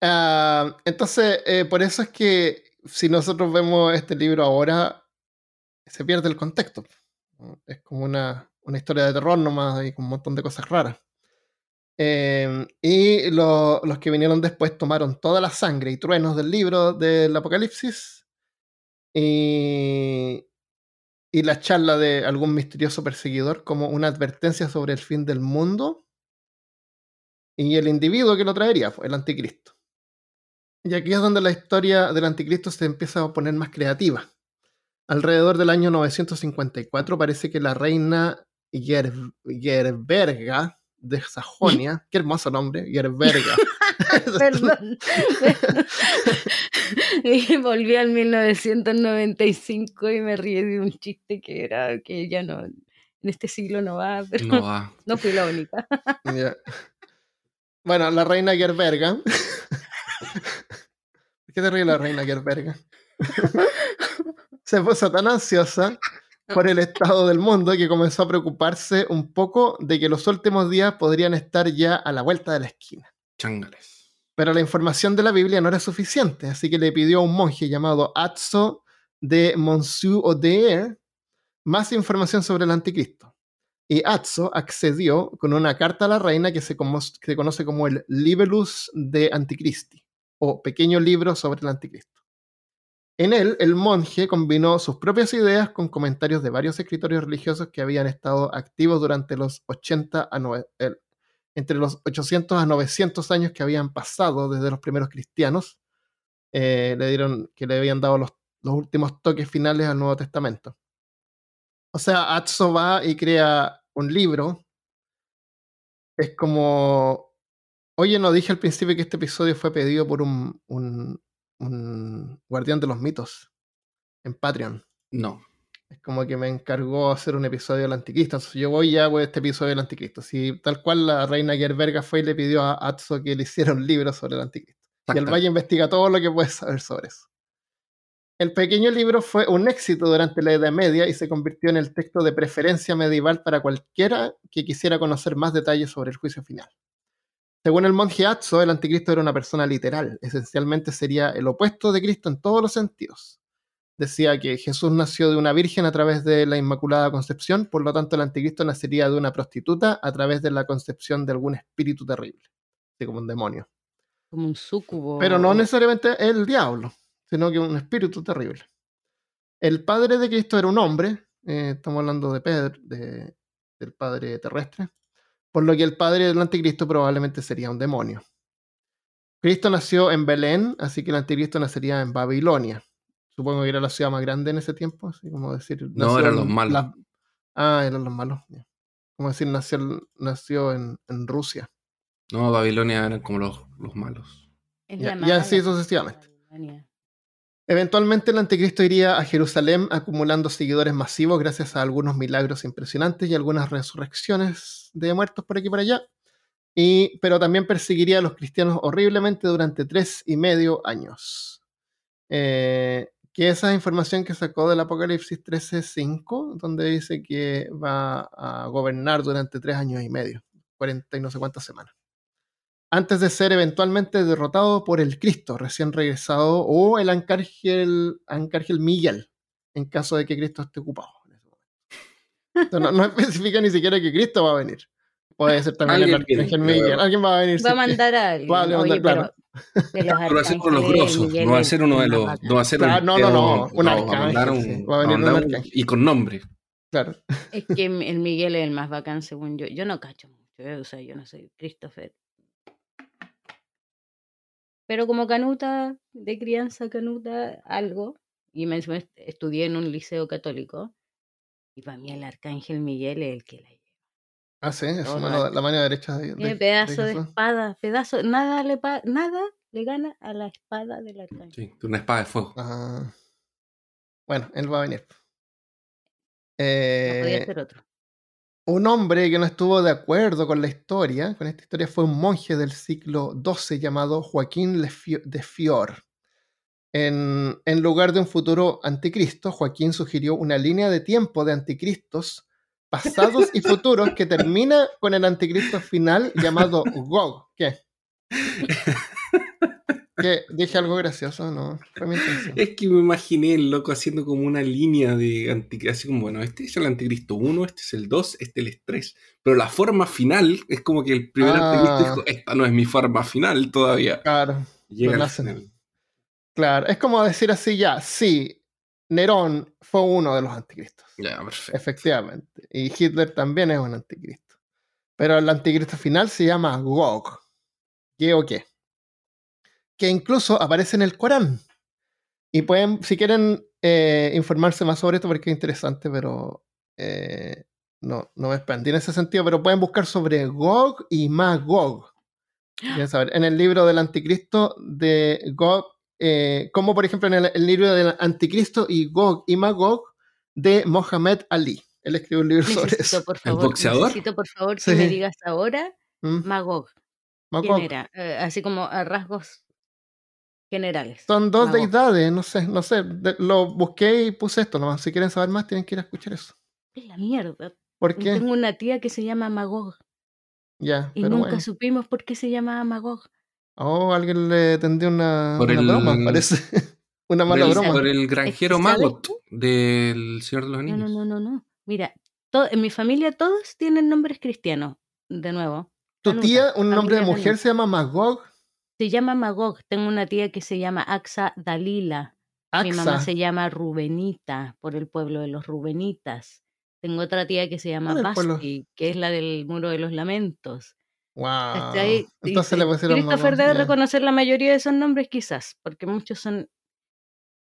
Ah, entonces, eh, por eso es que si nosotros vemos este libro ahora, se pierde el contexto. Es como una, una historia de terror nomás y con un montón de cosas raras. Em, y los que vinieron después tomaron toda la sangre y truenos del libro del Apocalipsis y, y la charla de algún misterioso perseguidor como una advertencia sobre el fin del mundo y el individuo que lo traería, el anticristo. Y aquí es donde la historia del anticristo se empieza a poner más creativa. Alrededor del año 954 parece que la reina Gerberga de <laughs> Sajonia. Qué hermoso nombre, <laughs> Gerberga. <laughs> Perdón. <laughs> y volví al 1995 y me ríe de un chiste que era que ya no, en este siglo no va, <laughs> pero no, va. no fui la única. Bueno, la reina Gerberga. ¿Qué te ríe la reina Gerberga? Se puso tan ansiosa por el estado del mundo que comenzó a preocuparse un poco de que los últimos días podrían estar ya a la vuelta de la esquina. Pero la información de la Biblia no era suficiente, así que le pidió a un monje llamado Atzo de Monsieur Odeer más información sobre el anticristo. Y Atzo accedió con una carta a la reina que se, conoce como el Libelus de Anticristi, o pequeño libro sobre el anticristo. En él, el monje combinó sus propias ideas con comentarios de varios escritores religiosos que habían estado activos durante los 80 a entre los 800 a 900 años que habían pasado desde los primeros cristianos, eh, le dieron que le habían dado los, últimos toques finales al Nuevo Testamento. O sea, Atzo va y crea un libro. Es como, oye, no dije al principio que este episodio fue pedido por un, un guardián de los mitos en Patreon. No. Es como que me encargó hacer un episodio del anticristo. Entonces yo voy y hago este episodio del anticristo. Si tal cual la reina Gerberga fue y le pidió a Atzo que le hiciera un libro sobre el anticristo. Y el Valle investiga todo lo que puede saber sobre eso. El pequeño libro fue un éxito durante la Edad Media y se convirtió en el texto de preferencia medieval para cualquiera que quisiera conocer más detalles sobre el juicio final. Según el monje Atzo, el anticristo era una persona literal, esencialmente sería el opuesto de Cristo en todos los sentidos. Decía que Jesús nació de una virgen a través de la Inmaculada Concepción, por lo tanto el anticristo nacería de una prostituta a través de la concepción de algún espíritu terrible, así como un demonio. Como un súcubo. Pero no necesariamente el diablo, sino que un espíritu terrible. El padre de Cristo era un hombre, eh, estamos hablando de Pedro, del padre terrestre, por lo que el padre del anticristo probablemente sería un demonio. Cristo nació en Belén, así que el anticristo nacería en Babilonia. Supongo que era la ciudad más grande en ese tiempo, así como decir... No, eran los malos. Ah, eran los malos. Como decir, nació, nació en, Rusia. No, Babilonia eran como los, los malos. y así sucesivamente. Eventualmente el anticristo iría a Jerusalén acumulando seguidores masivos gracias a algunos milagros impresionantes y algunas resurrecciones de muertos por aquí y por allá. Y, pero también perseguiría a los cristianos horriblemente durante tres y medio años. Eh, que esa información que sacó del Apocalipsis 13.5, donde dice que va a gobernar durante tres años y medio, 40 y no sé cuántas semanas antes de ser eventualmente derrotado por el Cristo recién regresado o el Arcángel, Miguel, en caso de que Cristo esté ocupado. no, <laughs> especifica ni siquiera que Cristo va a venir. Puede ser también el Arcángel Miguel. Alguien va a venir. Va a mandar a alguien. Va a mandar, claro. Pero, va a ser con los grosos, no va a ser uno de los. No va a ser no, no, no, un arcángel. Va a venir un arcángel. Y con nombre. Claro. Es que el Miguel es el más bacán, según yo. Yo no cacho mucho, ¿eh? o sea, yo no soy Christopher. Pero como canuta, de crianza canuta, algo, y me estudié en un liceo católico, y para mí el arcángel Miguel es el que la lleva. Ah, sí, es la mano derecha de, de pedazo de, espada, pedazo, nada le, nada le gana a la espada del arcángel. Sí, una espada de fuego. Bueno, él va a venir. Eh, no podía ser otro. Un hombre que no estuvo de acuerdo con la historia, con esta historia, fue un monje del siglo XII llamado Joaquín de Fior. En, en, lugar de un futuro anticristo, Joaquín sugirió una línea de tiempo de anticristos pasados y futuros que termina con el anticristo final llamado Gog. ¿Qué? que dije algo gracioso, no, Es que me imaginé el loco haciendo como una línea de anticristo, así como, bueno, este es el anticristo 1, este es el 2, este es el 3, pero la forma final es como que el primer ah. anticristo dijo, esta no es mi forma final todavía. Claro. Claro, es como decir así ya, sí, Nerón fue uno de los anticristos. Efectivamente. Y Hitler también es un anticristo. Pero el anticristo final se llama Gog. ¿Qué o qué? que incluso aparece en el Corán. Y pueden, si quieren eh, informarse más sobre esto, porque es interesante, pero eh, no, no me expandí en ese sentido, pero pueden buscar sobre Gog y Magog. Saber, en el libro del Anticristo de Gog, eh, como por ejemplo en el, libro del Anticristo y Gog y Magog de Mohamed Ali. Él escribió un libro sobre eso. Por favor, ¿El boxeador? Necesito por favor que me digas ahora ¿Mm? Magog. Magog. ¿Quién era? así como a rasgos generales. Son dos deidades, no sé, no sé. lo busqué y puse esto nomás. Si quieren saber más, tienen que ir a escuchar eso. Es la mierda. ¿Por qué? Tengo una tía que se llama Magog. Ya. Y nunca supimos por qué se llamaba Magog. Oh, alguien le tendió una, una broma, parece. <laughs> una mala broma. Por el granjero Magot del Señor de los Anillos. No, no, no, no. Mira, en mi familia todos tienen nombres cristianos. De nuevo. ¿Tu tía, un nombre de mujer, se llama Magog? Se llama Magog. Tengo una tía que se llama Axa Dalila. Mi mamá se llama Rubenita, por el pueblo de los Rubenitas. Tengo otra tía que se llama Basti, que es la del Muro de los Lamentos. Wow. Entonces le pusieron Christopher debe reconocer la mayoría de esos nombres, quizás, porque muchos son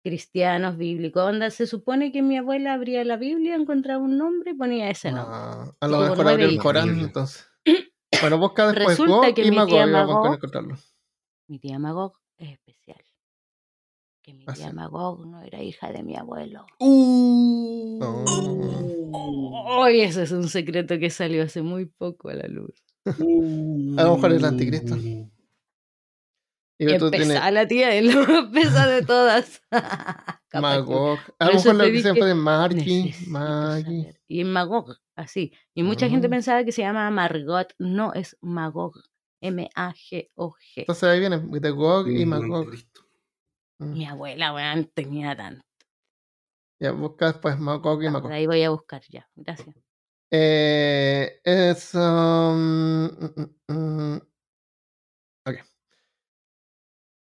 cristianos, bíblicos. Onda, se supone que mi abuela abría la Biblia, encontraba un nombre y ponía ese nombre. A lo mejor abrió el Corán, entonces. bueno, busca <clears throat> después Resulta que y mi tía Magog, mi tía Magog es especial. Que mi tía Magog no era hija de mi abuelo. ¡Uh! Oh. ese es un secreto que salió hace muy poco a la luz. A lo mejor es el anticristo. Y empezó la tía, es la más pesa de todas. <laughs> Magog. A lo mejor la dicen fue de Marky. Y Magog, así. Y mucha gente ah. pensaba que se llama Margot. No, es Magog. M-A-G-O-G. Entonces ahí viene de Gog y Magog. Mm. Mi abuela, weón, tenía tanto. Ya, busca después Magog y Magog. Ahí voy a buscar ya, gracias. Eh, es. Um, mm, mm, ok.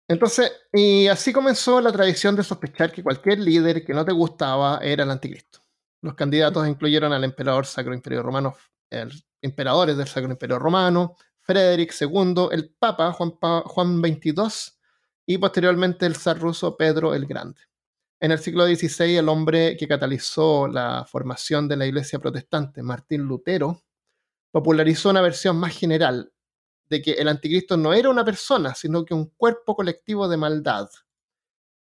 Entonces, y así comenzó la tradición de sospechar que cualquier líder que no te gustaba era el anticristo. Los candidatos incluyeron al emperador Sacro Imperio Romano, el, emperadores del Sacro Imperio Romano, Frederick II, el Papa Juan, Juan XXII y posteriormente el zar ruso Pedro el Grande. En el siglo XVI, el hombre que catalizó la formación de la Iglesia protestante, Martín Lutero, popularizó una versión más general de que el anticristo no era una persona, sino que un cuerpo colectivo de maldad.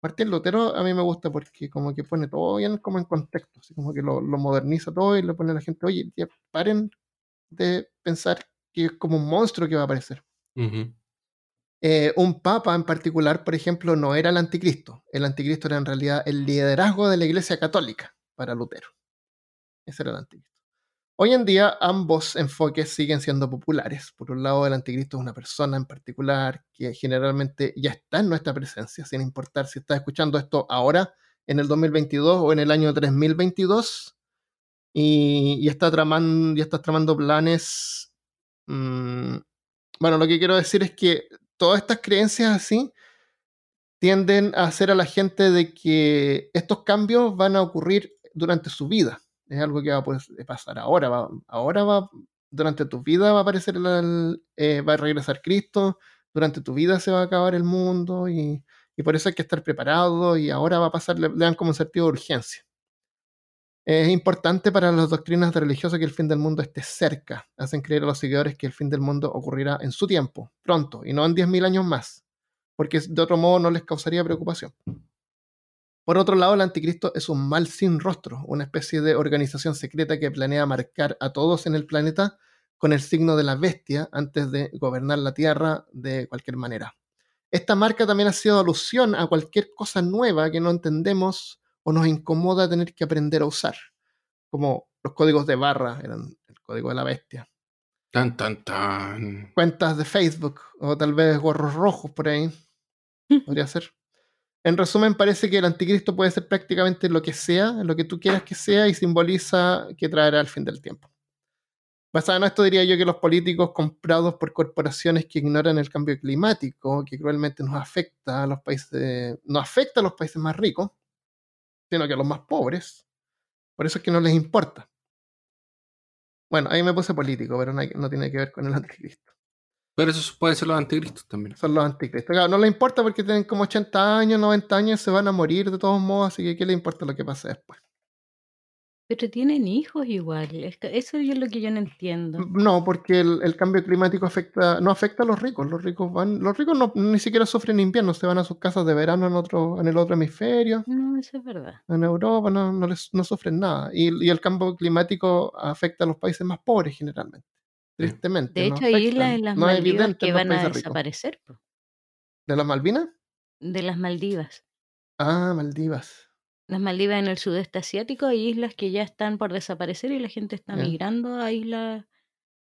Martín Lutero a mí me gusta porque como que pone todo bien como en contexto, así como que lo, moderniza todo y le pone a la gente, oye, paren de pensar que es como un monstruo que va a aparecer. Eh, un papa en particular, por ejemplo, no era el anticristo. El anticristo era en realidad el liderazgo de la iglesia católica para Lutero. Ese era el anticristo. Hoy en día ambos enfoques siguen siendo populares. Por un lado, el anticristo es una persona en particular que generalmente ya está en nuestra presencia, sin importar si estás escuchando esto ahora, en el 2022 o en el año 3022, y, y está, tramando, está tramando planes. Mm, bueno, lo que quiero decir es que todas estas creencias así tienden a hacer a la gente de que estos cambios van a ocurrir durante su vida es algo que va a pasar ahora. Va, ahora va, durante tu vida va a aparecer, eh, va a regresar Cristo, durante tu vida se va a acabar el mundo y, por eso hay que estar preparado y ahora va a pasar, le, dan como un sentido de urgencia. Es importante para las doctrinas religiosas que el fin del mundo esté cerca. Hacen creer a los seguidores que el fin del mundo ocurrirá en su tiempo, pronto, y no en 10.000 años más, porque de otro modo no les causaría preocupación. Por otro lado, el anticristo es un mal sin rostro, una especie de organización secreta que planea marcar a todos en el planeta con el signo de la bestia antes de gobernar la Tierra de cualquier manera. Esta marca también ha sido alusión a cualquier cosa nueva que no entendemos o nos incomoda tener que aprender a usar, como los códigos de barra eran el código de la bestia. Tan, tan, tan. Cuentas de Facebook o tal vez gorros rojos por ahí. Podría ser. En resumen, parece que el anticristo puede ser prácticamente lo que sea, lo que tú quieras que sea, y simboliza que traerá el fin del tiempo. Basado en esto, diría yo que los políticos comprados por corporaciones que ignoran el cambio climático, que cruelmente nos afecta a los países, no afecta a los países más ricos, sino que a los más pobres. Por eso es que no les importa. Bueno, ahí me puse político, pero no tiene que ver con el <laughs> anticristo. Pero eso puede ser los anticristos también. Son los anticristos. Claro, no le importa porque tienen como 80 años, 90 años, se van a morir de todos modos, así que ¿qué le importa lo que pase después? Pero tienen hijos igual. Eso es lo que yo no entiendo. No, porque el, cambio climático afecta, no afecta a los ricos. Los ricos van, los ricos no, ni siquiera sufren invierno, se van a sus casas de verano en otro, en el otro hemisferio. No, eso es verdad. En Europa no, no, sufren nada. Y, y el cambio climático afecta a los países más pobres generalmente tristemente. De hecho, hay islas en las Maldivas que van a desaparecer. ¿De las Malvinas? De las Maldivas. Ah, Maldivas. Las Maldivas en el sudeste asiático hay islas que ya están por desaparecer y la gente está migrando a islas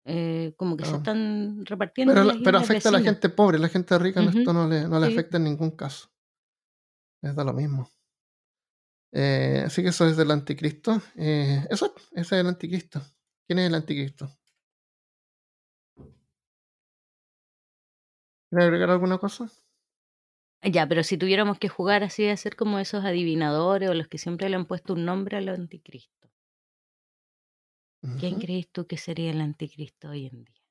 eh, como que se ah. están repartiendo. Pero, afecta a la gente pobre, la gente rica esto no le, no le afecta en ningún caso. Es da lo mismo. Eh, así que eso es del anticristo. Eh, eso, ese es el anticristo. ¿Quién es el anticristo? ¿Quieres agregar alguna cosa? Ya, pero si tuviéramos que jugar así, a ser como esos adivinadores o los que siempre le han puesto un nombre al anticristo. ¿Quién crees tú que sería el anticristo hoy en día,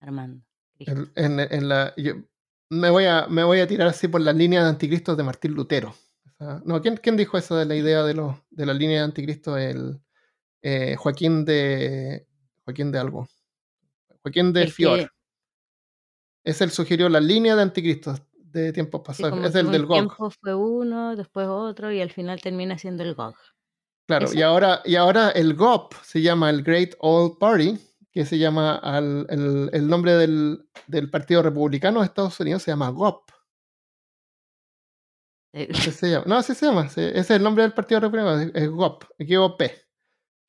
Armando? En, la, me, voy a, me voy a tirar así por la línea de anticristo de Martín Lutero. no, ¿quién, ¿quién, dijo eso de la idea de, los, de la línea de anticristo? El, eh, Joaquín de Joaquín de algo. Joaquín de Fior. Es el sugirió la línea de anticristo de tiempos pasados. es el del GOG. tiempo fue uno, después otro y al final termina siendo el GOG. Claro, y ahora, y ahora el GOP se llama el Great Old Party, que se llama al, el, nombre del, del, Partido Republicano de Estados Unidos se llama GOP. <laughs> no, así se llama. ese es el nombre del Partido Republicano, es GOP, GOP,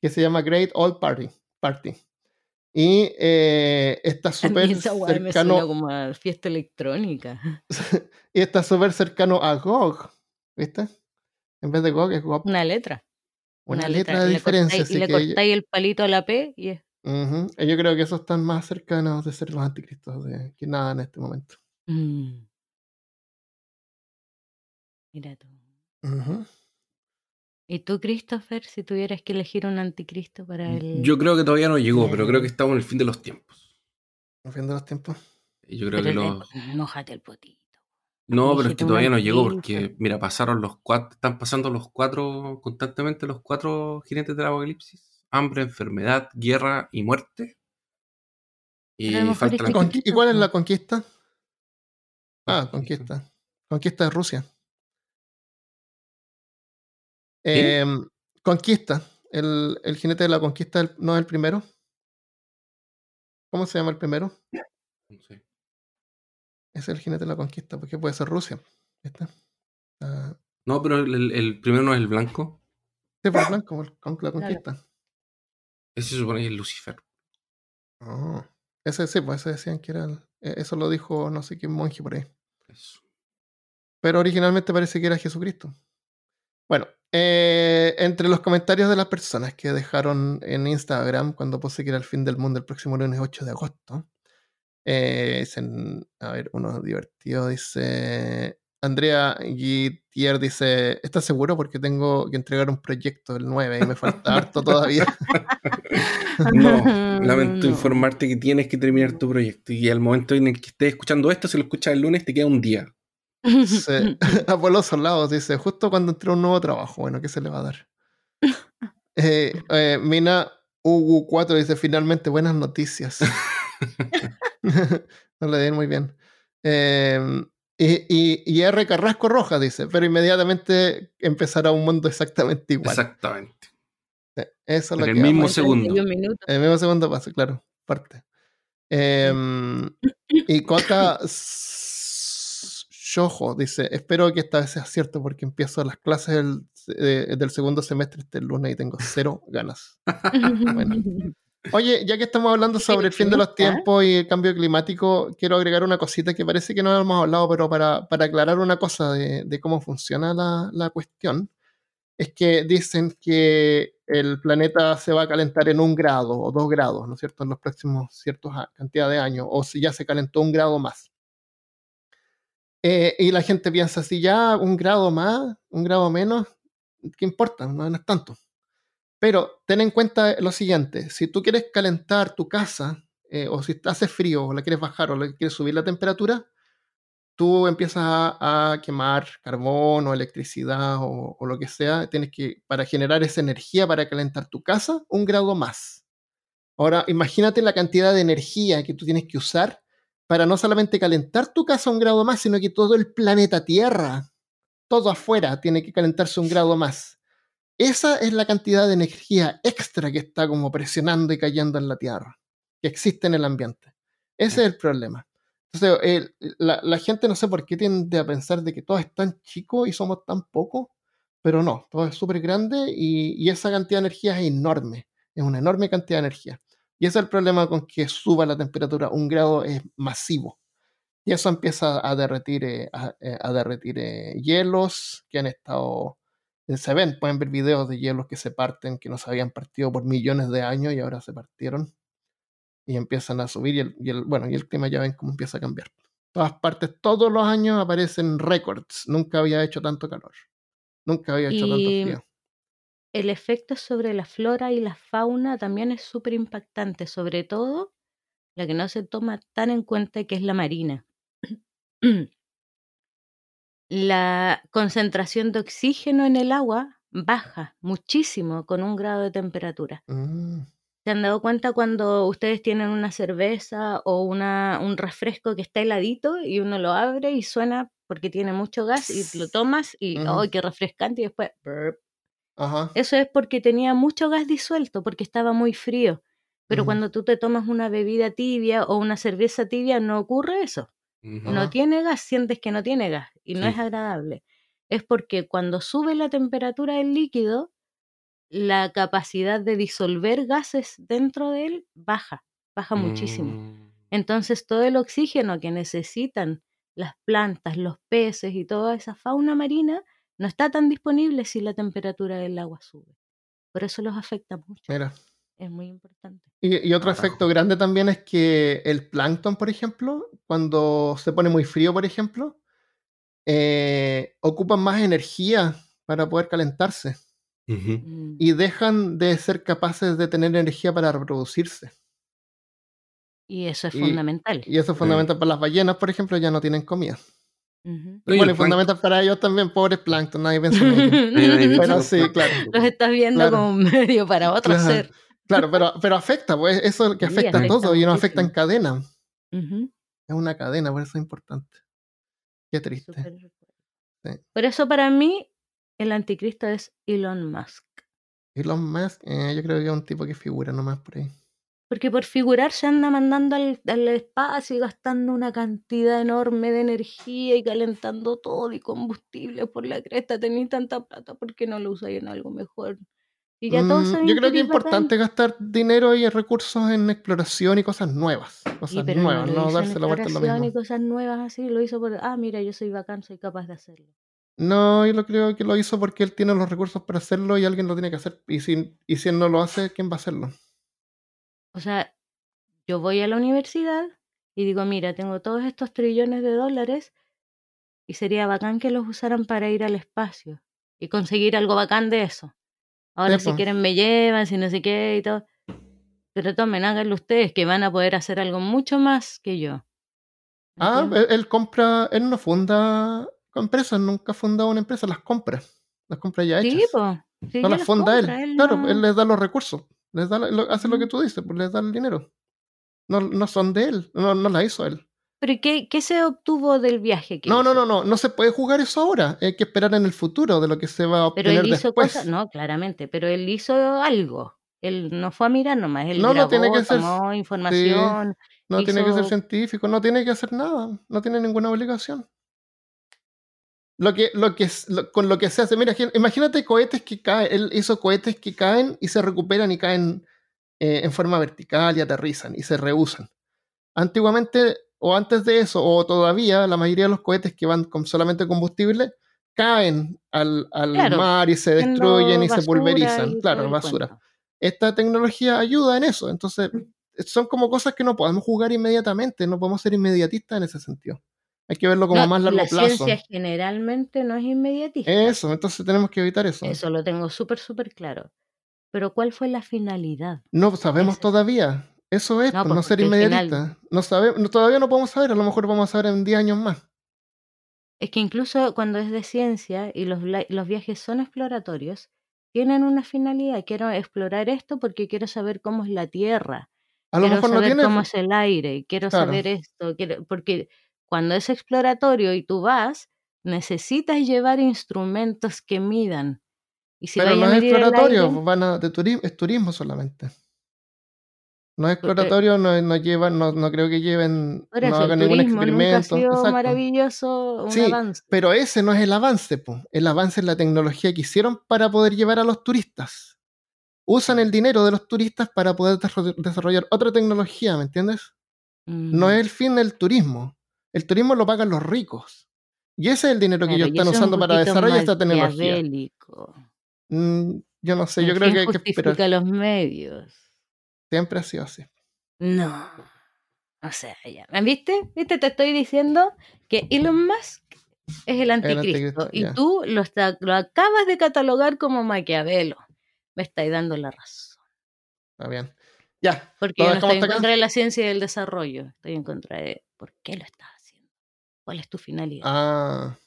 que se llama Great Old Party. Party. Y eh, está <laughs> súper cercano. como a fiesta electrónica. <laughs> y está súper cercano a GOG. ¿Viste? En vez de GOG es GOG. Una letra. Una, letra, de diferencia. y le cortáis el palito a la P y es. Yo creo que esos están más cercanos de ser los anticristos de, que nada en este momento. Mm. Mira tú. ¿Y tú, Christopher, si tuvieras que elegir un anticristo para el... Yo creo que todavía no llegó, pero creo que estamos en el fin de los tiempos. ¿El fin de los tiempos? Y yo creo que lo... Mojate el potito. No, pero es que todavía no llegó porque, mira, pasaron los cuatro, están pasando los cuatro, constantemente los cuatro jinetes del apocalipsis. Hambre, enfermedad, guerra y muerte. Y, falta la... ¿Y cuál es la conquista? Ah, conquista. Conquista de Rusia. Em, conquista. El, el, jinete de la conquista no es el primero. ¿Cómo se llama el primero? No sé. Es el jinete de la conquista, porque puede ser Rusia. Ah. no, pero el, primero no es el blanco. Sí, pues el blanco, con la conquista. Ese se supone que es Lucifer. Oh. Ese sí, pues ese decían que era. E, eso lo dijo no sé qué monje por ahí. Pero originalmente parece que era Jesucristo. Bueno, eh, entre los comentarios de las personas que dejaron en Instagram cuando puse que era el fin del mundo el próximo lunes 8 de agosto, eh, dicen, a ver, uno divertido, dice, Andrea Guitier dice, ¿estás seguro? Porque tengo que entregar un proyecto el 9 y me falta <laughs> harto todavía. no, <laughs> lamento informarte que tienes que terminar tu proyecto y al momento en el que estés escuchando esto, si lo escuchas el lunes, te queda un día. Sí. <laughs> <laughs> Apolo Solados dice, justo cuando entré un nuevo trabajo, bueno, ¿qué se le va a dar? <laughs> Eh, eh, Mina Ugu4 dice, finalmente buenas noticias. no le den muy bien. Em, y, y, R. Carrasco Roja dice, pero inmediatamente empezará un mundo exactamente igual. Exactamente. eso es lo en el mismo segundo. En el mismo segundo pasa, claro, parte. Em, y Cota Shojo dice, espero que esta vez sea cierto porque empiezo las clases del, del segundo semestre este lunes y tengo cero ganas. <laughs> bueno. Oye, ya que estamos hablando sobre el fin de los tiempos y el cambio climático, quiero agregar una cosita que parece que no hemos hablado, pero para, aclarar una cosa de, cómo funciona la, cuestión, es que dicen que el planeta se va a calentar en un grado o dos grados, ¿no es cierto?, en los próximos ciertos cantidad de años, o si ya se calentó un grado más. Eh, y la gente piensa, si ya un grado más, un grado menos, ¿qué importa? no es tanto. Pero ten en cuenta lo siguiente, si tú quieres calentar tu casa, eh, o si hace frío, o la quieres bajar, o le quieres subir la temperatura, tú empiezas a, quemar carbón o electricidad o, lo que sea, tienes que, para generar esa energía para calentar tu casa, un grado más. Ahora, imagínate la cantidad de energía que tú tienes que usar para no solamente calentar tu casa un grado más, sino que todo el planeta Tierra, todo afuera, tiene que calentarse un grado más. Esa es la cantidad de energía extra que está como presionando y cayendo en la Tierra, que existe en el ambiente. Ese es el problema. Entonces, la, gente no sé por qué tiende a pensar de que todo es tan chico y somos tan pocos, pero no, todo es súper grande y, esa cantidad de energía es enorme, es una enorme cantidad de energía. Y ese es el problema con que suba la temperatura, un grado es masivo. Y eso empieza a derretir, eh, a, eh, derretir eh, hielos que han estado se ven, pueden ver videos de hielos que se parten, que no se habían partido por millones de años y ahora se partieron y empiezan a subir y el, bueno, y el clima ya ven cómo empieza a cambiar. Todas partes, todos los años aparecen récords. Nunca había hecho tanto calor. Nunca había hecho tanto frío. El efecto sobre la flora y la fauna también es súper impactante, sobre todo la que no se toma tan en cuenta que es la marina. <clears throat> la concentración de oxígeno en el agua baja muchísimo con un grado de temperatura. Mm. ¿Se han dado cuenta cuando ustedes tienen una cerveza o una, un refresco que está heladito y uno lo abre y suena porque tiene mucho gas y lo tomas y ¡ay, qué refrescante! Y después, Eso es porque tenía mucho gas disuelto, porque estaba muy frío. Pero cuando tú te tomas una bebida tibia o una cerveza tibia, no ocurre eso. No tiene gas, sientes que no tiene gas y no es agradable. Es porque cuando sube la temperatura del líquido, la capacidad de disolver gases dentro de él baja, baja muchísimo. Mm. Entonces todo el oxígeno que necesitan las plantas, los peces y toda esa fauna marina no está tan disponible si la temperatura del agua sube. Por eso los afecta mucho. Mira. Es muy importante. Y, otro efecto grande también es que el plancton, por ejemplo, cuando se pone muy frío, por ejemplo, eh, ocupan más energía para poder calentarse. Mm. Y dejan de ser capaces de tener energía para reproducirse. Y eso es fundamental. Y eso es fundamental para las ballenas, por ejemplo, ya no tienen comida. Bueno, y fundamental para ellos también, pobres plancton, nadie piensa en <laughs> ellos. Pero sí, claro. Los estás viendo como un medio para otro ser. Claro, pero, pero afecta, pues eso es lo que afecta, a todo y no afecta en cadena. Es una cadena, por eso es importante. Qué triste. Por eso para mí el anticristo es Elon Musk. Elon Musk, eh, yo creo que es un tipo que figura nomás por ahí. Porque por figurar se anda mandando al, espacio y gastando una cantidad enorme de energía y calentando todo y combustible por la cresta. Tenéis tanta plata, ¿por qué no lo usáis en algo mejor? Y ya mm, yo creo que es importante gastar dinero y recursos en exploración y cosas nuevas. Cosas nuevas, no, darse la vuelta en lo mismo. y cosas nuevas así, lo hizo por, ah, mira, yo soy bacán, soy capaz de hacerlo. No, yo lo creo que lo hizo porque él tiene los recursos para hacerlo y alguien lo tiene que hacer. Y si, y si él no lo hace, ¿quién va a hacerlo? O sea, yo voy a la universidad y digo, mira, tengo todos estos trillones de dólares y sería bacán que los usaran para ir al espacio y conseguir algo bacán de eso. Ahora si quieren me llevan, si no sé qué y todo. Pero tomen, háganlo ustedes, que van a poder hacer algo mucho más que yo. Ah, él, compra, él no funda empresas, nunca ha fundado una empresa, las compra. Las compra ya hechas. Sí, no las funda él. Claro, él les da los recursos. Les da, hace lo que tú dices, pues les da el dinero. No, no son de él, no, no la hizo él. ¿Pero qué, qué se obtuvo del viaje? no, no, no, no, no se puede jugar eso ahora. Hay que esperar en el futuro de lo que se va a obtener pero él hizo Cosas, no, claramente, pero él hizo algo. Él no fue a mirar nomás, él no, no tiene que ser, información. no tiene que ser científico, no tiene que hacer nada, no tiene ninguna obligación. Lo que, lo que, con lo que se hace, mira, imagínate cohetes que caen, él hizo cohetes que caen y se recuperan y caen eh, en forma vertical y aterrizan y se reusan. Antiguamente, o antes de eso, o todavía, la mayoría de los cohetes que van con solamente combustible caen al, mar y se destruyen y se pulverizan. Claro, basura. Esta tecnología ayuda en eso. Entonces, son como cosas que no podemos jugar inmediatamente, no podemos ser inmediatistas en ese sentido. Hay que verlo como a más largo plazo. La ciencia generalmente no es inmediatista. Eso, entonces tenemos que evitar eso. Eso lo tengo súper, súper claro. Pero ¿cuál fue la finalidad? No sabemos todavía. Eso es, no, pues, no ser inmediatista. No sabemos, todavía no podemos saber, a lo mejor vamos a saber en 10 años más. Es que incluso cuando es de ciencia y los, los viajes son exploratorios, tienen una finalidad. Quiero explorar esto porque quiero saber cómo es la Tierra. A lo quiero mejor saber no tiene... cómo es el aire. Quiero saber esto. Quiero... Porque cuando es exploratorio y tú vas, necesitas llevar instrumentos que midan. Y si Pero no es exploratorio, van a, de turismo, es turismo solamente. No es exploratorio, no, no llevan, no, no, creo que lleven, no hagan ningún experimento. Nunca ha sido maravilloso un sí, avance. Pero ese no es el avance, po. el avance es la tecnología que hicieron para poder llevar a los turistas. Usan el dinero de los turistas para poder desarrollar otra tecnología, ¿me entiendes? No es el fin del turismo. El turismo lo pagan los ricos. Y ese es el dinero que ellos están usando para desarrollar esta tecnología. Mm, yo no sé, yo creo que hay que esperar. los medios. Siempre ha sido así. No. O sea, ya. ¿Viste? ¿Viste? Te estoy diciendo que Elon Musk es el anticristo. y tú lo, lo acabas de catalogar como Maquiavelo. Me estáis dando la razón. Está bien. Ya. Porque yo no estoy en contra de la ciencia y del desarrollo. Estoy en contra de por qué lo estás ¿Cuál es tu finalidad? Ah,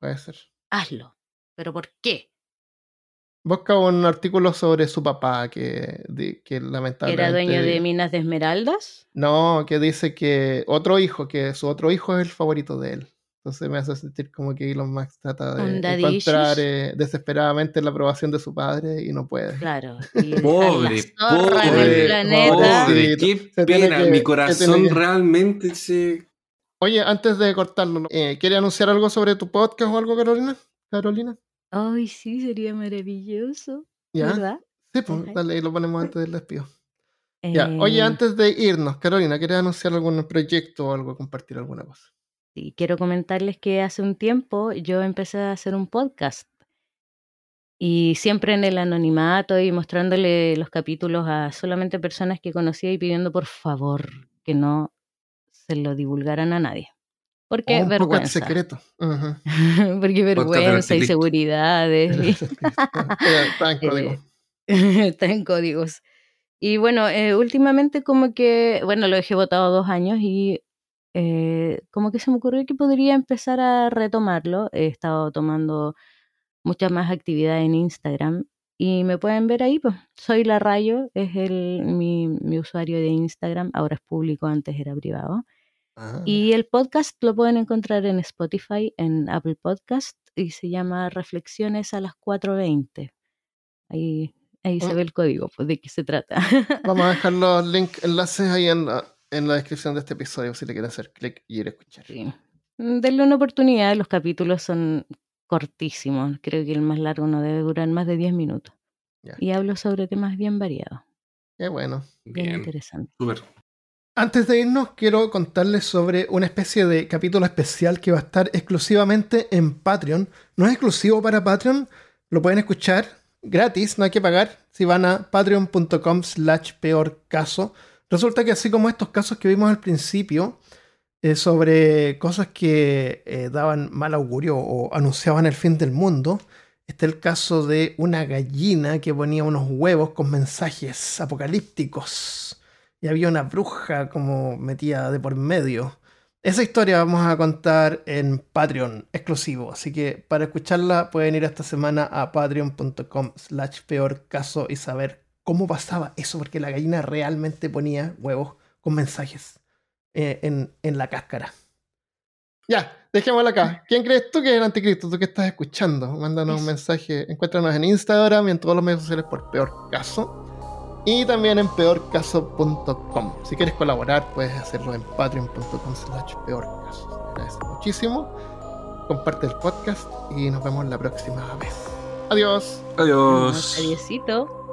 puede ser. Hazlo. ¿Pero por qué? Busca un artículo sobre su papá que, que lamentablemente... ¿Era dueño de minas de esmeraldas? No, que dice que otro hijo, que su otro hijo es el favorito de él. Entonces me hace sentir como que Elon Musk trata de encontrar eh, desesperadamente la aprobación de su padre y no puede. Claro. <laughs> pobre, pobre, pobre, qué pena. Mi corazón realmente se Oye, antes de cortarlo, eh, ¿quieres anunciar algo sobre tu podcast o algo, Carolina? Carolina. Ay, sí, sería maravilloso. ¿Ya? ¿Verdad? Sí, pues dale, lo ponemos antes del despido. Ya, oye, eh, antes de irnos, Carolina, ¿quieres anunciar algún proyecto o algo, compartir alguna cosa? Sí, quiero comentarles que hace un tiempo yo empecé a hacer un podcast y siempre en el anonimato y mostrándole los capítulos a solamente personas que conocía y pidiendo por favor que no se lo divulgaran a nadie. Porque oh, vergüenza. secreto. <laughs> Porque vergüenza, y seguridades. <laughs> Está en código. <laughs> Está en códigos. Y bueno, eh, últimamente como que, bueno, lo dejé votado dos años y eh, como que se me ocurrió que podría empezar a retomarlo. He estado tomando muchas más actividades en Instagram y me pueden ver ahí, pues soy la Rayo, es el, mi, mi usuario de Instagram, ahora es público, antes era privado. Ah. Y el podcast lo pueden encontrar en Spotify, en Apple Podcast y se llama Reflexiones a las 4.20. Ahí, ahí se mm. ve el código, pues de qué se trata. Vamos a dejar los <laughs> links, enlaces ahí en la, en la descripción de este episodio si le quieren hacer clic y ir a escuchar. Sí. Denle una oportunidad, los capítulos son cortísimos. Creo que el más largo no debe durar más de 10 minutos. Y hablo sobre temas bien variados. Qué bueno. Bien, interesante. Antes de irnos, quiero contarles sobre una especie de capítulo especial que va a estar exclusivamente en Patreon. No es exclusivo para Patreon, lo pueden escuchar gratis, no hay que pagar. Si van a patreon.com slash peor caso. Resulta que así como estos casos que vimos al principio, sobre cosas que eh, daban mal augurio o anunciaban el fin del mundo. Está el caso de una gallina que ponía unos huevos con mensajes apocalípticos. Y había una bruja como metida de por medio. Esa historia vamos a contar en Patreon exclusivo. Así que para escucharla pueden ir esta semana a patreon.com slash peor caso y saber cómo pasaba eso. Porque la gallina realmente ponía huevos con mensajes. Eh, en, la cáscara. Ya, dejémosla acá. ¿Quién crees tú que es el anticristo? Tú que estás escuchando. Mándanos un mensaje. Encuéntranos en Instagram y en todos los medios sociales por Peor Caso. Y también en peorcaso.com. Si quieres colaborar, puedes hacerlo en patreon.com slash peorcaso. Gracias muchísimo. Comparte el podcast y nos vemos la próxima vez. Adiós. Adiós. Adiósito.